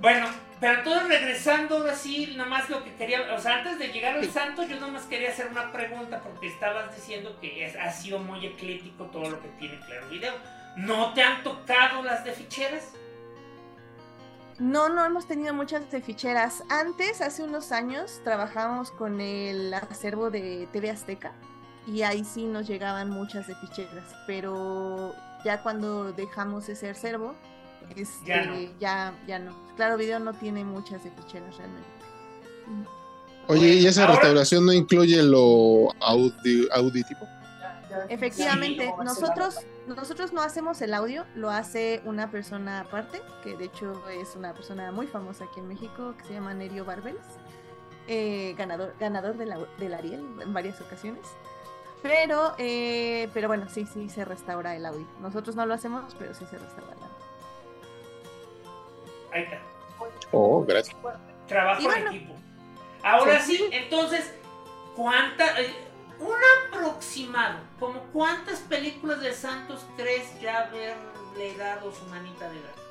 Bueno, pero entonces regresando ahora sí, nada más lo que quería, o sea, antes de llegar al Sí. santo, yo nada más quería hacer una pregunta porque estabas diciendo que es- ha sido muy eclético todo lo que tiene Claro Video. ¿No te han tocado las de ficheras? No, no hemos tenido muchas de ficheras. Antes, hace unos años, trabajábamos con el acervo de TV Azteca y ahí sí nos llegaban muchas de ficheras, pero ya cuando dejamos ese acervo, este, Ya no. ya, ya no. Claro, Video no tiene muchas de ficheras realmente. Oye, ¿y esa Ahora- restauración no incluye lo audi- auditivo? Efectivamente, Sí. nosotros, nosotros no hacemos el audio, lo hace una persona aparte, que de hecho es una persona muy famosa aquí en México, que se llama Nerio Barbeles, eh, ganador, ganador de la- del Ariel en varias ocasiones. Pero, eh, pero bueno, sí, sí se restaura el audio. Nosotros no lo hacemos, pero sí se restaura el audio. Ahí está. Oh, gracias. Trabajo en equipo. Ahora sí, entonces, ¿cuánta, eh, un aproximado, como cuántas películas de Santos crees ya haberle dado su manita de gato?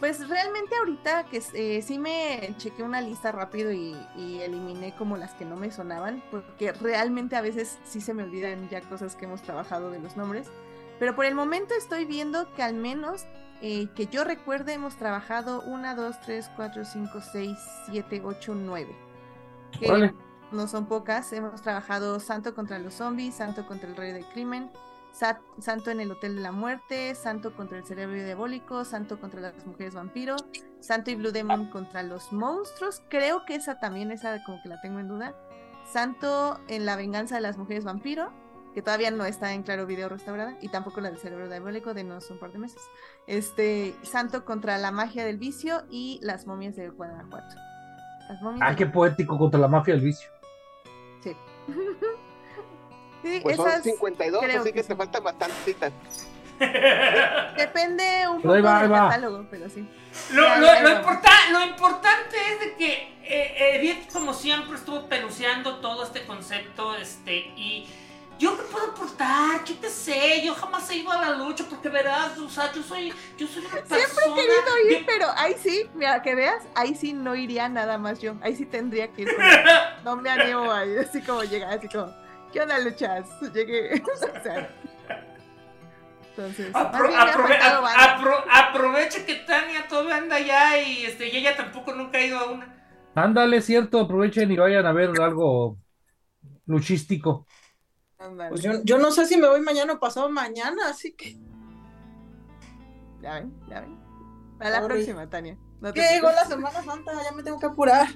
Pues realmente ahorita que eh, sí me chequé una lista rápido y, eliminé como las que no me sonaban, porque realmente a veces sí se me olvidan ya cosas que hemos trabajado de los nombres. Pero por el momento estoy viendo que al menos eh, que yo recuerde hemos trabajado 1, 2, 3, 4, 5, 6, 7, 8, 9. Que no son pocas. Hemos trabajado Santo contra los zombies, Santo contra el Rey del Crimen, Santo en el Hotel de la Muerte, Santo contra el Cerebro Diabólico, Santo contra las Mujeres Vampiro, Santo y Blue Demon contra los monstruos. Creo que esa también, esa como que la tengo en duda. Santo en la venganza de las mujeres vampiro, que todavía no está en claro video restaurada, y tampoco la del cerebro diabólico de no un par de meses. Este, Santo contra la magia del vicio y las momias de Guanajuato. Las ah, qué poético contra la mafia del vicio. Sí. pues son 52, así que, te faltan bastantes citas. Depende un poco del catálogo, pero sí. Lo, lo, importante es de que eh, Edith, como siempre, estuvo peluceando todo este concepto. Este, y yo me puedo aportar, ¿qué te sé? Yo jamás he ido a la lucha porque verás, o sea, yo soy, yo soy una persona. Siempre he querido ir, pero ahí sí, mira, que veas, ahí sí no iría nada más yo. Ahí sí tendría que ir. no me animo ahí, así como llegar, así como. ¿Qué onda, luchas? Llegué. Entonces, aprovecha que Tania todavía anda allá y, este, y ella tampoco nunca ha ido a una. Ándale, cierto, aprovechen y vayan a ver algo luchístico. Pues yo, yo, no sé si me voy mañana o pasado mañana, así que. Ya ven, ya ven. Para la próxima, Tania. No ¿Qué llegó la Semana Santa? Ya me tengo que apurar.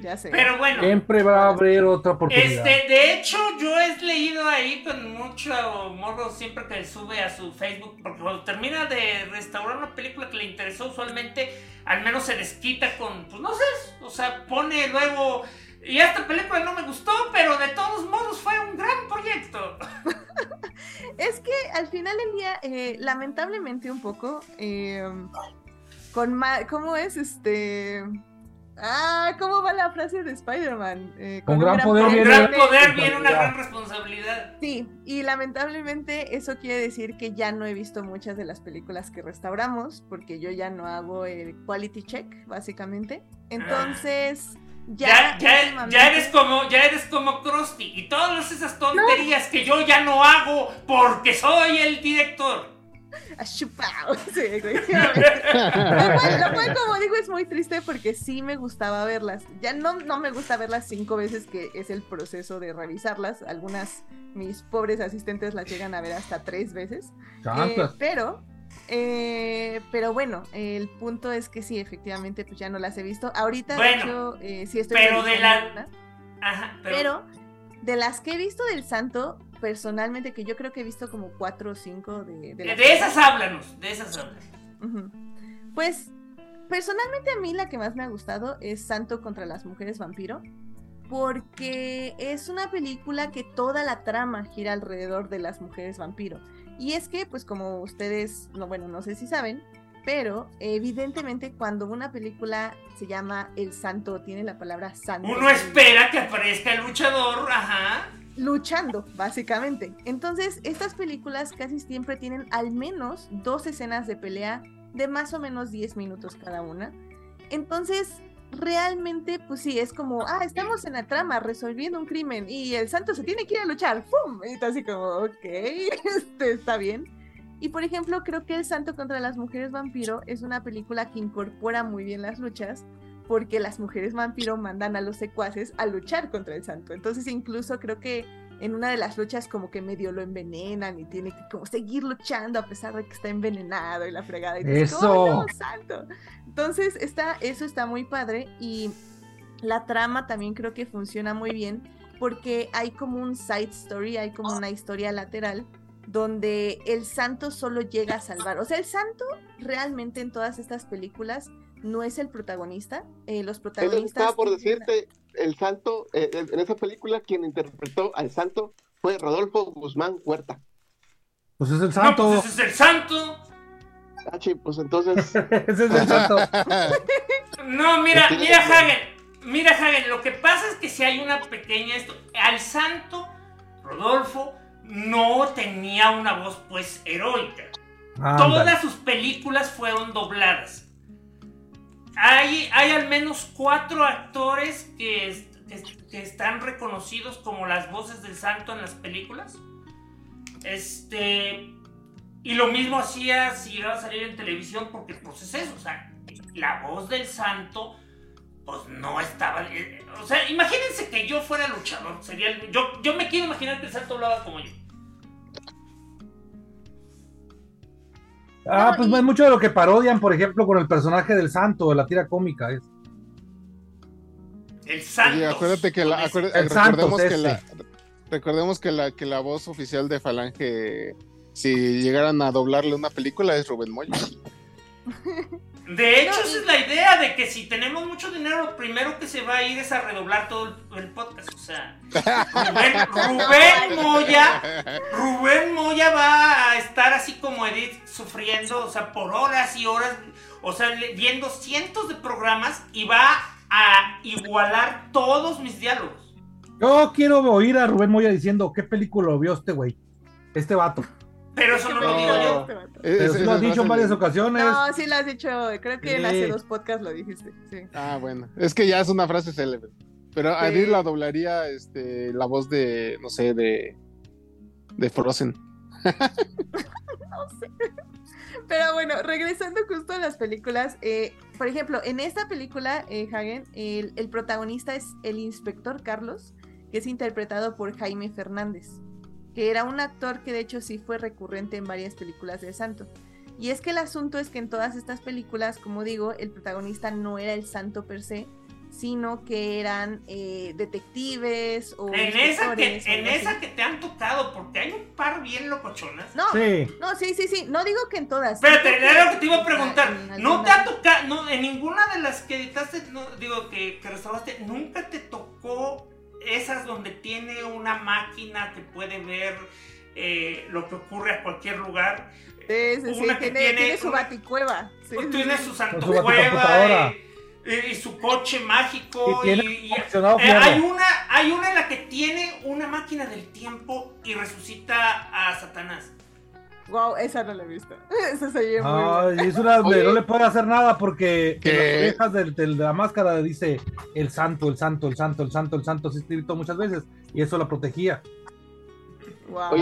Ya sé. Pero bueno. Siempre va a haber otra oportunidad. Este, de hecho, yo he leído ahí con mucho morro siempre que sube a su Facebook, porque cuando termina de restaurar una película que le interesó, usualmente al menos se desquita con, pues no sé, o sea, pone luego. Y esta película no me gustó, pero de todos modos fue un gran proyecto. es que al final del día, eh, lamentablemente un poco, eh, con ¿cómo es este? Ah, ¿cómo va la frase de Spider-Man? Eh, con, gran, poder, viene, una gran responsabilidad. Sí, y lamentablemente eso quiere decir que ya no he visto muchas de las películas que restauramos, porque yo ya no hago el quality check, básicamente. Entonces, ya, ya, eres como, ya eres como Krusty y todas esas tonterías que yo ya no hago porque soy el director Sí, lo, cual, como digo, es muy triste porque sí me gustaba verlas. Ya no, no me gusta verlas cinco veces, que es el proceso de revisarlas. Algunas, mis pobres asistentes las llegan a ver hasta tres veces. Eh, pero, eh, pero bueno, el punto es que sí, efectivamente, pues ya no las he visto. Ahorita, de hecho, eh, sí estoy. Pero de la. pero de las que he visto del santo, personalmente, que yo creo que he visto como cuatro o cinco de... De, de esas háblanos, de esas háblanos. Pues, personalmente a mí la que más me ha gustado es Santo contra las mujeres vampiro, porque es una película que toda la trama gira alrededor de las mujeres vampiro. Y es que, pues como ustedes, no, bueno, no sé si saben, pero evidentemente cuando una película se llama El Santo, tiene la palabra santo. Uno espera que aparezca el luchador, ajá luchando, básicamente. Entonces, estas películas casi siempre tienen al menos dos escenas de pelea de más o menos 10 minutos cada una. Entonces, realmente, pues sí, es como, ah, estamos en la trama resolviendo un crimen y el santo se tiene que ir a luchar, ¡pum! Y así como, ok, este, está bien. Y por ejemplo, creo que El Santo contra las Mujeres Vampiro es una película que incorpora muy bien las luchas, porque las mujeres vampiro mandan a los secuaces a luchar contra el santo. Entonces incluso creo que en una de las luchas como que medio lo envenenan y tiene que como seguir luchando a pesar de que está envenenado y la fregada. Y eso. santo. Entonces está, eso está muy padre y la trama también creo que funciona muy bien porque hay como un side story, hay como una historia lateral donde el santo solo llega a salvar. O sea, el santo realmente en todas estas películas no es el protagonista. Eh, los protagonistas. estaba por decirte, el santo, eh, en esa película, quien interpretó al santo fue Rodolfo Guzmán Huerta. Pues es el santo. No, pues ese es el santo. Ah, pues entonces. ese es el santo. No, mira, mira, Hagen. Mira, Hagen, lo que pasa es que si hay una pequeña esto. Al santo, Rodolfo, no tenía una voz pues heroica. Todas sus películas fueron dobladas. Hay, hay al menos cuatro actores que, que, están reconocidos como las voces del santo en las películas. Este. Y lo mismo hacía si iba a salir en televisión, porque pues es eso, o sea, la voz del santo, pues no estaba. Eh, o sea, imagínense que yo fuera luchador. Sería, yo, yo me quiero imaginar que el santo hablaba como yo. Ah, pues es mucho de lo que parodian, por ejemplo, con el personaje del santo de la tira cómica. Es. El santo. acuérdate que la, recordemos, que la, recordemos que la, que la voz oficial de Falange, si llegaran a doblarle una película, es Rubén Moya. De hecho, esa es la idea de que si tenemos mucho dinero, lo primero que se va a ir es a redoblar todo el, podcast. O sea, Rubén, Moya, Rubén Moya va a estar así como Edith sufriendo, o sea, por horas y horas, o sea, viendo cientos de programas y va a igualar todos mis diálogos. Yo quiero oír a Rubén Moya diciendo qué película vio este güey, este vato. Pero eso no, lo digo yo. Pero lo has dicho en varias ocasiones. No, sí lo has dicho. Creo que en hace dos podcasts lo dijiste. Ah, bueno. Es que ya es una frase célebre. Pero a Edith la doblaría este, la voz de, no sé, de, de Frozen. no sé. Pero bueno, regresando justo a las películas, eh, por ejemplo, en esta película, eh, Hagen, el, el, protagonista es el inspector Carlos, que es interpretado por Jaime Fernández que era un actor que de hecho sí fue recurrente en varias películas de Santo. Y es que el asunto es que en todas estas películas, como digo, el protagonista no era el santo per se, sino que eran eh, detectives o... En, esa que, en esa que te han tocado, porque hay un par bien locochonas. No, sí. no, sí, sí, sí, no digo que en todas. Espérate, era lo que te iba a preguntar. no te ha tocado, no, en ninguna de las que editaste, no, digo, que, que restauraste, nunca te tocó esas donde tiene una máquina que puede ver eh, lo que ocurre a cualquier lugar. Sí, sí, sí. Tiene, su baticueva. Pues tiene su santucueva y, y, su coche mágico. Y, y eh, hay, una, hay una en la que tiene una máquina del tiempo y resucita a Satanás. Wow, esa no la he visto. Esa se muy bien. es una donde no le puede hacer nada porque en las orejas de, la máscara dice el santo, el santo, el santo, el santo, el santo, se escrito muchas veces y eso la protegía. Wow.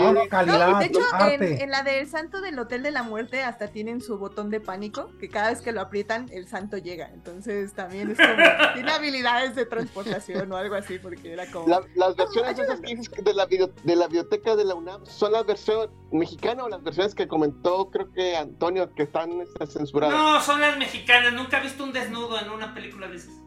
de hecho, en, la del santo del Hotel de la Muerte hasta tienen su botón de pánico, que cada vez que lo aprietan, el santo llega. Entonces también es como, tiene habilidades de transportación o algo así, porque era como... las versiones esas que dices de la, de la biblioteca de la UNAM, ¿son las versiones mexicanas o las versiones que comentó, creo que Antonio, que están este, censuradas? No, son las mexicanas. Nunca he visto un desnudo en una película de esas.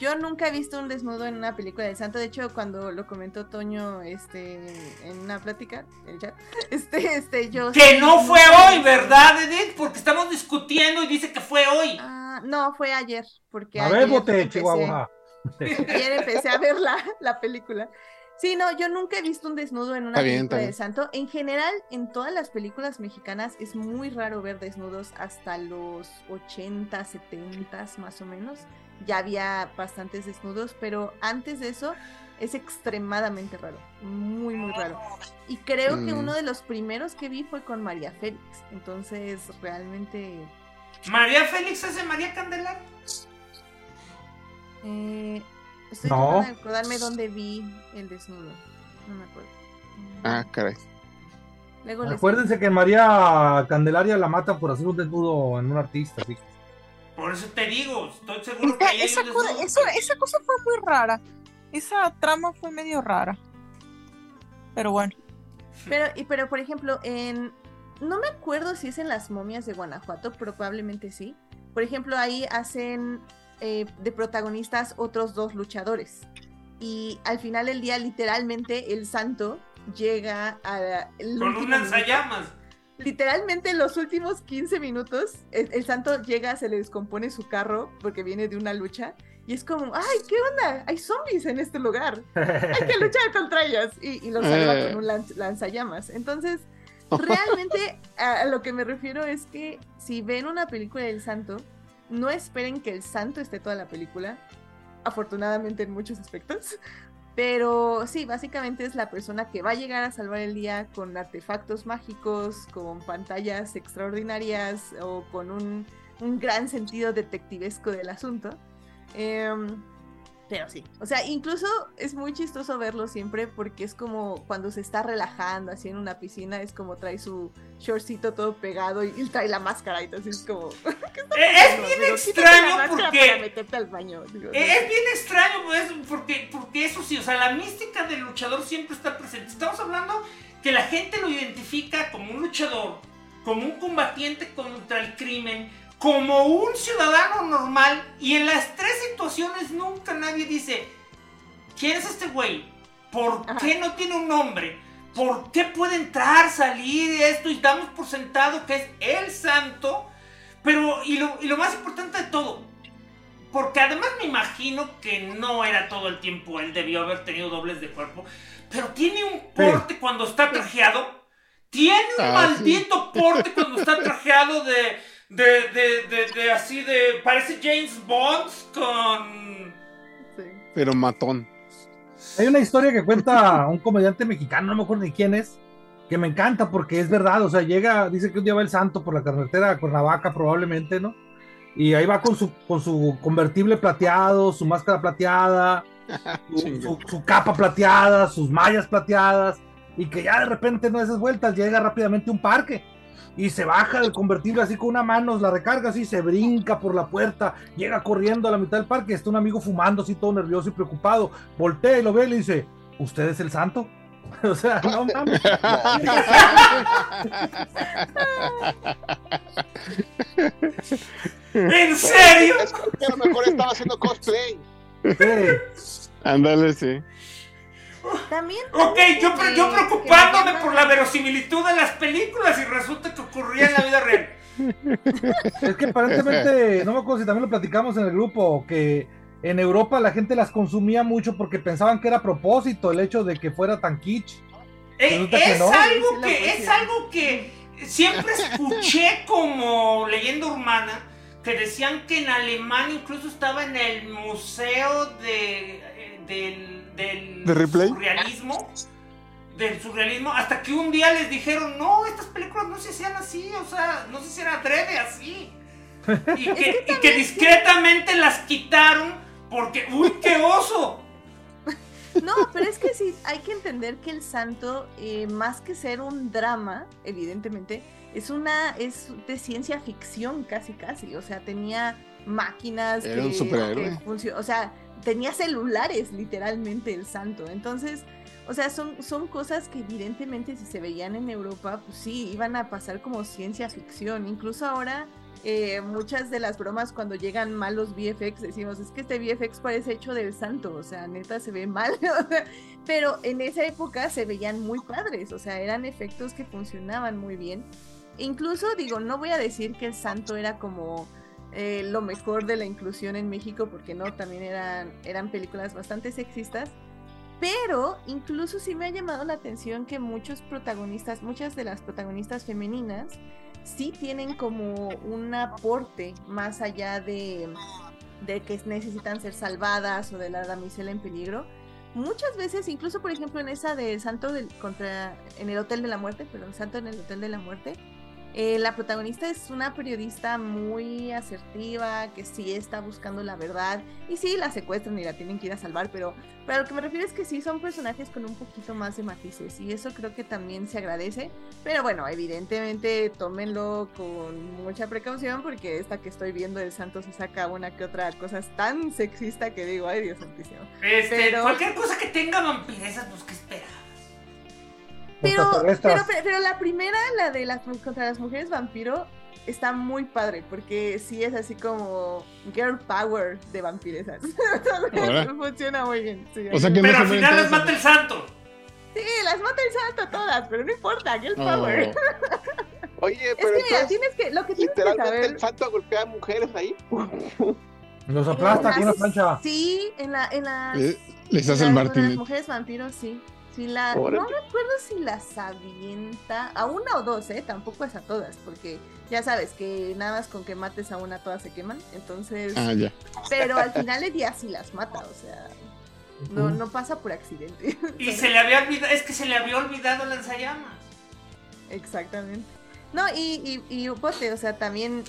Yo nunca he visto un desnudo en una película del santo. De hecho, cuando lo comentó Toño este, en una plática, el chat, este, este, yo. Que no fue hoy, ¿verdad, Edith? Porque estamos discutiendo y dice que fue hoy. Ah, no, fue ayer. Porque a ver, bote, Chihuahua. Ayer empecé a ver la, la película. Sí, no, yo nunca he visto un desnudo en una película de santo. En general, en todas las películas mexicanas es muy raro ver desnudos hasta los 80, 70 más o menos ya había bastantes desnudos, pero antes de eso es extremadamente raro, muy, muy raro. Y creo que mm. uno de los primeros que vi fue con María Félix, entonces realmente... ¿María Félix es de María Candelaria? Eh, estoy no. tratando de acordarme dónde vi el desnudo, no me acuerdo. Ah, caray. Acuérdense que María Candelaria la mata por hacer un desnudo en un artista, así por eso te digo, estoy seguro que esa, cosa, esa cosa fue muy rara. Esa trama fue medio rara. Pero bueno. Pero, y, pero por ejemplo, en. No me acuerdo si es en las momias de Guanajuato, probablemente sí. Por ejemplo, ahí hacen eh, de protagonistas otros dos luchadores. Y al final del día, literalmente, el santo llega a. Con unas llamas literalmente en los últimos 15 minutos, el, santo llega, se le descompone su carro porque viene de una lucha. Y es como, ay, ¿qué onda? Hay zombies en este lugar. Hay que luchar contra ellos. Y, y lo salva con un lanzallamas. Entonces, realmente a, lo que me refiero es que si ven una película del santo, no esperen que el santo esté toda la película, afortunadamente en muchos aspectos. Pero sí, básicamente es la persona que va a llegar a salvar el día con artefactos mágicos, con pantallas extraordinarias o con un, un gran sentido detectivesco del asunto. Em, pero sí, o sea, incluso es muy chistoso verlo siempre porque es como cuando se está relajando así en una piscina, es como trae su shortcito todo pegado y, y trae la máscara y entonces es como... ¿qué está Eh, es bien Digo, extraño porque- Para meterte al baño. digo, Es bien extraño, pues, porque, porque eso sí, o sea, la mística del luchador siempre está presente. Estamos hablando que la gente lo identifica como un luchador, como un combatiente contra el crimen, como un ciudadano normal, y en las tres situaciones nunca nadie dice, ¿quién es este güey? ¿Por qué no tiene un nombre? ¿Por qué puede entrar, salir esto y damos por sentado que es el santo? Pero, y lo, y lo más importante de todo, porque además me imagino que no era todo el tiempo él, debió haber tenido dobles de cuerpo, pero tiene un porte cuando está trajeado. Tiene un Ah, sí. maldito porte cuando está trajeado de, de, de, de, de así de... Parece James Bond con... sí. Pero matón. Hay una historia que cuenta un comediante mexicano, no me acuerdo ni quién es, que me encanta porque es verdad, o sea, llega, dice que un día va el santo por la carretera a Cuernavaca probablemente, ¿no? Y ahí va con su, con su convertible plateado, su máscara plateada, su, Chinga. su- su capa plateada, sus mallas plateadas, y que ya de repente en esas vueltas llega rápidamente a un parque y se baja del convertible así con una mano, la recarga así, se brinca por la puerta, llega corriendo a la mitad del parque, está un amigo fumando así todo nervioso y preocupado, voltea y lo ve y le dice, ¿usted es el santo? o sea, no mames. ¿En serio? Es que a lo mejor estaba haciendo cosplay. Sí. Ándale, sí. También... Ok, yo, pre- yo que- preocupándome por la verosimilitud de las películas y resulta que ocurría en la vida real. Es que aparentemente, no me acuerdo si también lo platicamos en el grupo, que en Europa la gente las consumía mucho porque pensaban que era a propósito el hecho de que fuera tan kitsch. Eh, que es no. algo que es algo que siempre escuché como leyenda urbana que decían que en Alemania incluso estaba en el museo de eh, del, del surrealismo del surrealismo hasta que un día les dijeron no estas películas no se hacían así o sea no se hacían adrede así y que, y que discretamente las quitaron porque uy qué oso No, pero es que sí, hay que entender que el santo, eh, más que ser un drama, evidentemente, es una, es de ciencia ficción casi casi. O sea, tenía máquinas Era un que- superhéroe. que funcio- o sea, tenía celulares literalmente el santo. Entonces, o sea, son, son cosas que evidentemente si se veían en Europa, pues sí, iban a pasar como ciencia ficción. Incluso ahora, eh, muchas de las bromas cuando llegan mal los VFX, decimos, es que este VFX parece hecho del santo, o sea, neta se ve mal. Pero en esa época se veían muy padres, o sea, eran efectos que funcionaban muy bien. Incluso, digo, no voy a decir que el santo era como eh, lo mejor de la inclusión en México, porque no, también eran, eran películas bastante sexistas. Pero incluso sí me ha llamado la atención que muchos protagonistas, muchas de las protagonistas femeninas, sí tienen como un aporte más allá de, de que necesitan ser salvadas o de la damisela en peligro. Muchas veces, incluso por ejemplo en esa de Santo del, contra en el Hotel de la Muerte, perdón, Santo en el Hotel de la Muerte, eh, la protagonista es una periodista muy asertiva, que sí está buscando la verdad, y sí la secuestran y la tienen que ir a salvar, pero, pero a lo que me refiero es que sí son personajes con un poquito más de matices, y eso creo que también se agradece, pero bueno, evidentemente tómenlo con mucha precaución, porque esta que estoy viendo del Santo se saca una que otra cosa tan sexista que digo, ay Dios santísimo. Este, Pero- cualquier cosa que tenga vampirezas pues qué esperabas Pero, pero, pero, pero la primera, la de las contra las mujeres vampiro, está muy padre, porque sí es así como girl power de vampirezas. Ahora. Funciona muy bien. sí. O sea que no pero al final les todas. mata el santo Sí, las mata el santo todas, pero no importa, girl Oh. power. Oye, Es pero que mira, tienes que, lo que tienes que literalmente saber. el santo golpea a mujeres ahí. Los aplasta en con una las- plancha. Sí, en la, en las, Le- Les en hace el las- con las mujeres vampiros, sí. Sí, la, no recuerdo si las avienta a una o dos, ¿eh? Tampoco es a todas, porque ya sabes que nada más con que mates a una todas se queman, entonces... Ah, ya. Pero al final el día sí las mata, o sea, no, no pasa por accidente. Y se le había olvidado, es que se le había olvidado lanzallamas. Exactamente. No, y, y, y bote, o sea, también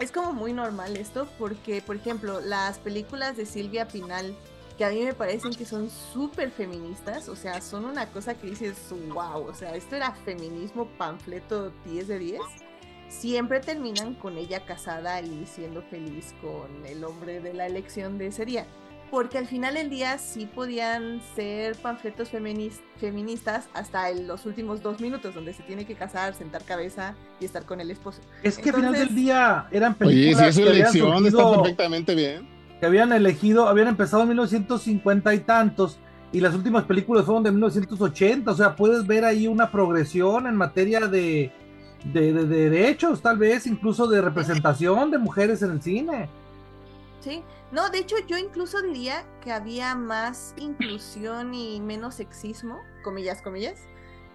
es como muy normal esto, porque, por ejemplo, las películas de Silvia Pinal, que a mí me parecen que son súper feministas, o sea, son una cosa que dices, wow, o sea, esto era feminismo panfleto 10 de 10 siempre terminan con ella casada y siendo feliz con el hombre de la elección de ese día. Porque al final del día sí podían ser panfletos feministas hasta en los últimos dos minutos, donde se tiene que casar, sentar cabeza y estar con el esposo. Es que al final del día eran películas. Oye, si es su elección, está perfectamente bien. Que habían elegido, habían empezado en 1950 y tantos, y las últimas películas fueron de 1980. O sea, puedes ver ahí una progresión en materia de, de, de, derechos, tal vez incluso de representación de mujeres en el cine. Sí, no, de hecho yo incluso diría que había más inclusión y menos sexismo, comillas, comillas,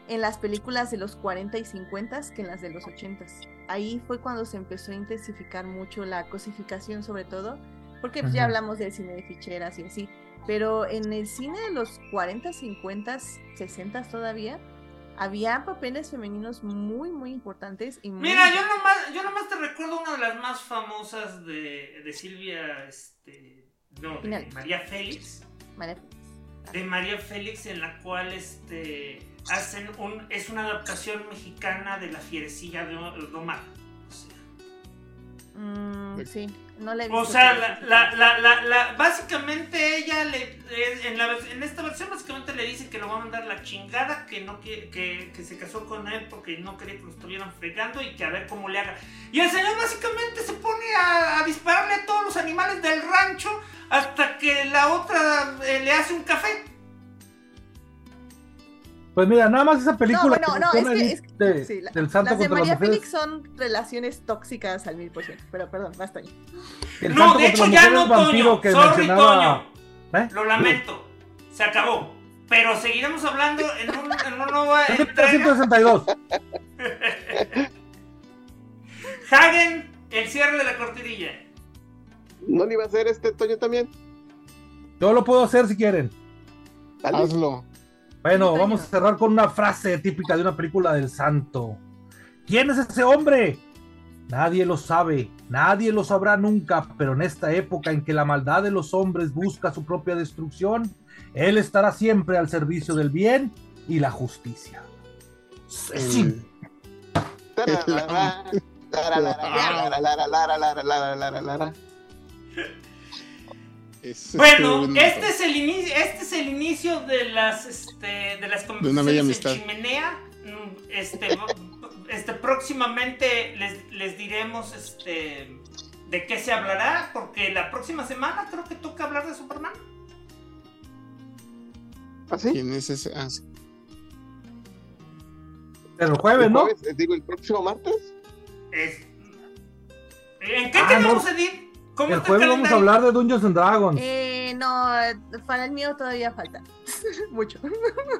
en las películas de los 40 y 50 que en las de los 80. Ahí fue cuando se empezó a intensificar mucho la cosificación sobre todo, porque pues, ya hablamos del cine de ficheras y así, pero en el cine de los 40, 50, 60 todavía, había papeles femeninos muy, muy importantes. Y Mira, yo nomás, yo nomás te recuerdo una de las más famosas de, de Silvia, este, no, de María Félix. María De María Félix, en la cual este, hacen un, es una adaptación mexicana de La Fierecilla de Omar. Mm, sí, no le O sea, la, la, la, básicamente ella le, en, en, esta versión básicamente le dice que lo va a mandar la chingada, que no que, que, se casó con él porque no quería que lo estuvieran fregando y que a ver cómo le haga. Y el señor básicamente se pone a, dispararle a todos los animales del rancho hasta que la otra eh, le hace un café. Pues mira, nada más esa película. No, no, no, es que, de, del santo las de María Félix son relaciones tóxicas al mil por ciento. Pero perdón, basta ahí. no, de hecho ya no, Toño. Sorry, Toño. ¿Eh? Lo lamento. Se acabó. Pero seguiremos hablando en un, en una nueva. 162. Hagen, el cierre de la cortinilla. ¿No le iba a hacer este Toño también? Yo lo puedo hacer si quieren. Hazlo. Bueno, vamos a cerrar con una frase típica de una película del santo. ¿Quién es ese hombre? Nadie lo sabe, nadie lo sabrá nunca, pero en esta época en que la maldad de los hombres busca su propia destrucción, él estará siempre al servicio del bien y la justicia. Sí. Bueno, este es el inicio, este es el inicio de las este, de las conversaciones en chimenea. Mm, este, este próximamente les, les, diremos este de qué se hablará, porque la próxima semana creo que toca hablar de Superman. ¿Ah, sí? ¿Quién es ese? Ah, sí. El jueves, ¿no? Eh, digo, el próximo martes. ¿En qué ah, tenemos, no. Edith? El jueves vamos a hablar de Dungeons and Dragons. Eh, no, para el mío todavía falta. Mucho.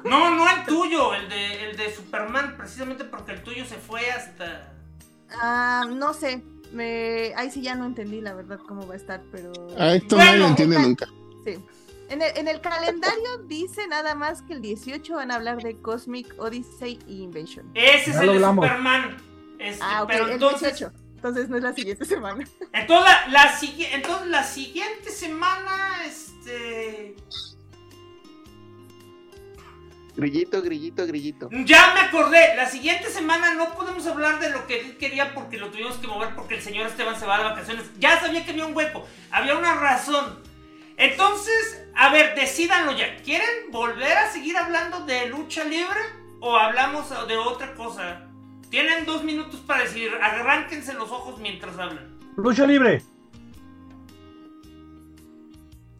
No, no el tuyo, el de, el de Superman, precisamente porque el tuyo se fue hasta. Ah, no sé. Me... Ahí sí ya no entendí la verdad cómo va a estar, pero. Ah, esto nadie lo entiende nunca. Sí. En el, en el, calendario dice nada más que el 18 van a hablar de Cosmic Odyssey y Invention. Ese es el de Superman. Este, ah, ok, pero entonces... el 18. Entonces no es la siguiente semana. Entonces la, la, entonces, la siguiente semana, este. Grillito, grillito, grillito. Ya me acordé, la siguiente semana no podemos hablar de lo que él quería porque lo tuvimos que mover porque el señor Esteban se va de vacaciones. Ya sabía que había un hueco, había una razón. Entonces, a ver, decidanlo ya. ¿Quieren volver a seguir hablando de lucha libre o hablamos de otra cosa? Tienen dos minutos para decir, arránquense los ojos mientras hablan. Lucha libre.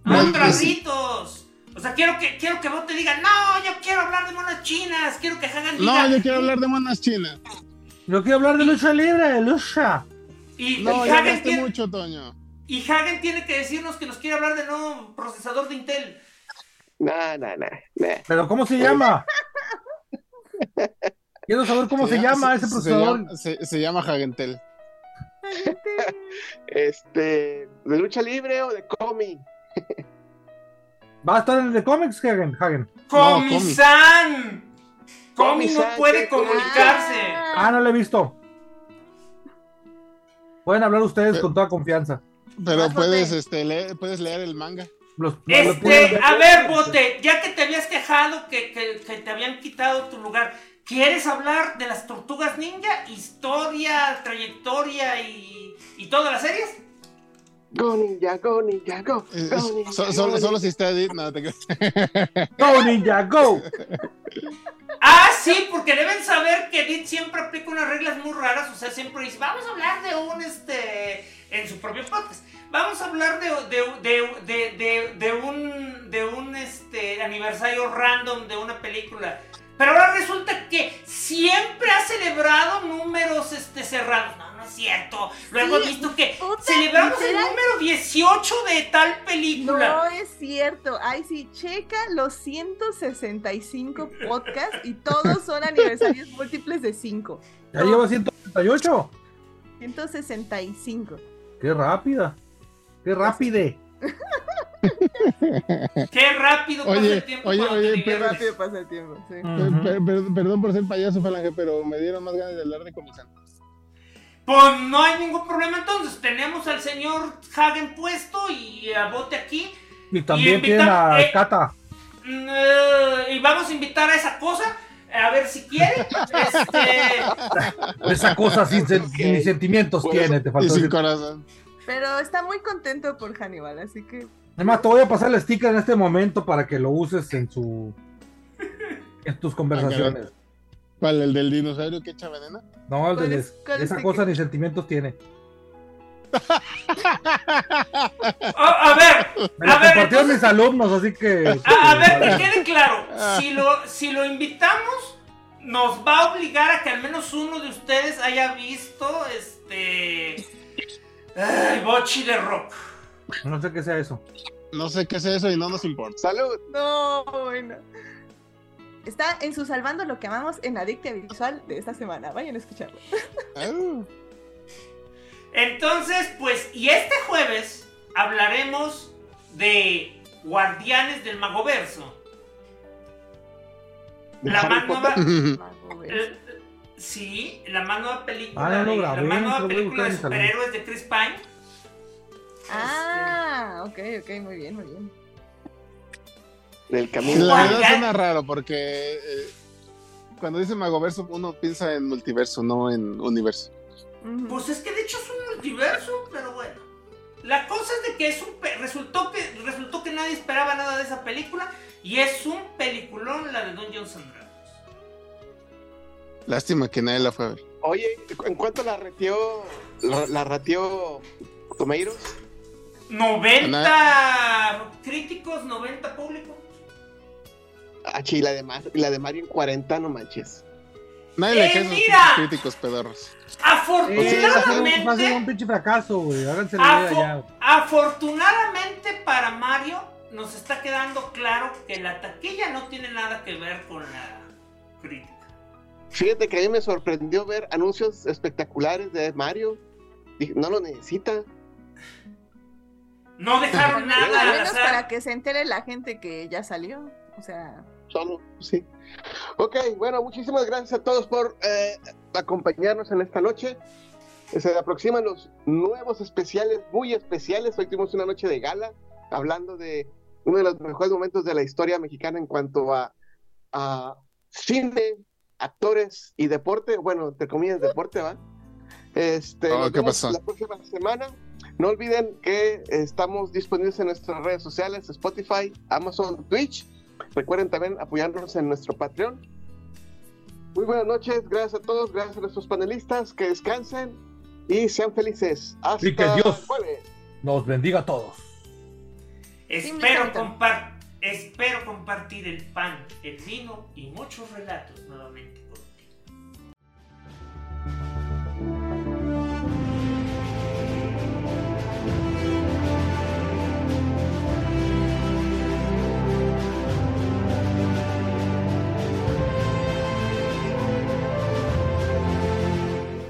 ¡Mondracitos! O sea, quiero que, quiero que vos te digas, no, yo quiero hablar de monas chinas, quiero que Hagan diga... No, yo quiero hablar de monas chinas. Yo quiero hablar de lucha libre, de lucha. Y, no, y Hagen tiene... mucho, Toño. Y Hagen tiene que decirnos que nos quiere hablar de nuevo procesador de Intel. No, no, no. ¿Pero cómo se llama? Quiero saber cómo se, llama ese procesador. Se, llama, se, Hagentel. este, ¿de lucha libre o de cómic? Va a estar en el de cómics, Hagen. Hagen. ¡Comisan! Comi no puede comunicarse. Ah, no lo he visto. Pueden hablar ustedes con toda confianza. Pero puedes, este, leer, puedes leer el manga. este, a ver, Bote, ya que te habías quejado que, que, te habían quitado tu lugar, ¿quieres hablar de las tortugas ninja? Historia, trayectoria y, y todas las series? Go Ninja, go Ninja, go. solo, si está Edith, no te Go Ninja, go. Ah, sí, porque deben saber que Edith siempre aplica unas reglas muy raras. O sea, siempre dice, vamos a hablar de un, este, en su propio podcast. Vamos a hablar de, de, de, un, de un este, aniversario random de una película. Pero ahora resulta que siempre ha celebrado números este, cerrados. No, no es cierto. Luego he visto que celebramos el número 18 de tal película. No es cierto. Ay, sí, checa los 165 podcasts y todos son aniversarios múltiples de 5. Ya lleva 168. 165. Qué rápida. Qué rápide. Qué rápido pasa el tiempo. Oye, oye, qué rápido pasa el tiempo. Perdón por ser payaso, Falange, pero me dieron más ganas de hablar de comisán. Pues no hay ningún problema entonces. Tenemos al señor Hagen puesto y a Bote aquí. Y también tiene a eh, Kata. Mm, eh, y vamos a invitar a esa cosa. A ver si quiere. Este, esa cosa sin, sentimientos tiene, te faltó. Y sin corazón. Pero está muy contento por Hannibal, así que. Además, te voy a pasar el sticker en este momento para que lo uses en su. en tus conversaciones. ¿Cuál? ¿El del dinosaurio que echa veneno? No, el de, esa cosa ni sentimientos tiene. a ver, me lo compartieron mis alumnos, así que. A, ver, que quede claro. Si lo, si lo invitamos, nos va a obligar a que al menos uno de ustedes haya visto este. Ay, Bochi de Rock. No sé qué sea eso. No sé qué sea eso y no nos importa. ¡Salud! No, bueno. Está en su Salvando lo que amamos en Adictia Visual de esta semana. Vayan a escucharlo. Entonces, pues, y este jueves hablaremos de Guardianes del Magoverso. La más nueva. sí, la más nueva película. Ah, de, la más nueva película de superhéroes de Chris Pine. Ah, ok, ok, muy bien, muy bien. Del camino. La verdad suena raro porque eh, cuando dice Magoverso uno piensa en multiverso, no en universo. Pues es que de hecho es un multiverso, pero bueno. La cosa es de que es un resultó que resultó que nadie esperaba nada de esa película y es un peliculón la de Dungeons and Dragons. Lástima que nadie la fue a ver. Oye, ¿en cuánto la ratió la, la ratió Tomeiros? 90 críticos, 90 públicos. Ah, y la de, la de Mario en 40, no manches. Nadie le eh, mira, críticos pedorros. Afortunadamente. va a ser un pinche fracaso, güey. Háganse Afortunadamente para Mario, nos está quedando claro que la taquilla no tiene nada que ver con la crítica. Fíjate que a mí me sorprendió ver anuncios espectaculares de Mario. no lo necesita. No dejaron nada. Al menos para que se entere la gente que ya salió. O sea. Solo, sí. Ok, bueno, muchísimas gracias a todos por eh, acompañarnos en esta noche. Se aproximan los nuevos especiales, muy especiales. Hoy tuvimos una noche de gala, hablando de uno de los mejores momentos de la historia mexicana en cuanto a, a cine, actores y deporte. Bueno, entre comillas, deporte, ¿va? Este, oh, ¿Qué pasó? La próxima semana no olviden que estamos disponibles en nuestras redes sociales, Spotify, Amazon, Twitch. Recuerden también apoyarnos en nuestro Patreon. Muy buenas noches, gracias a todos, gracias a nuestros panelistas, que descansen y sean felices. Hasta y que Dios nos bendiga a todos. Espero, espero compartir el pan, el vino y muchos relatos nuevamente.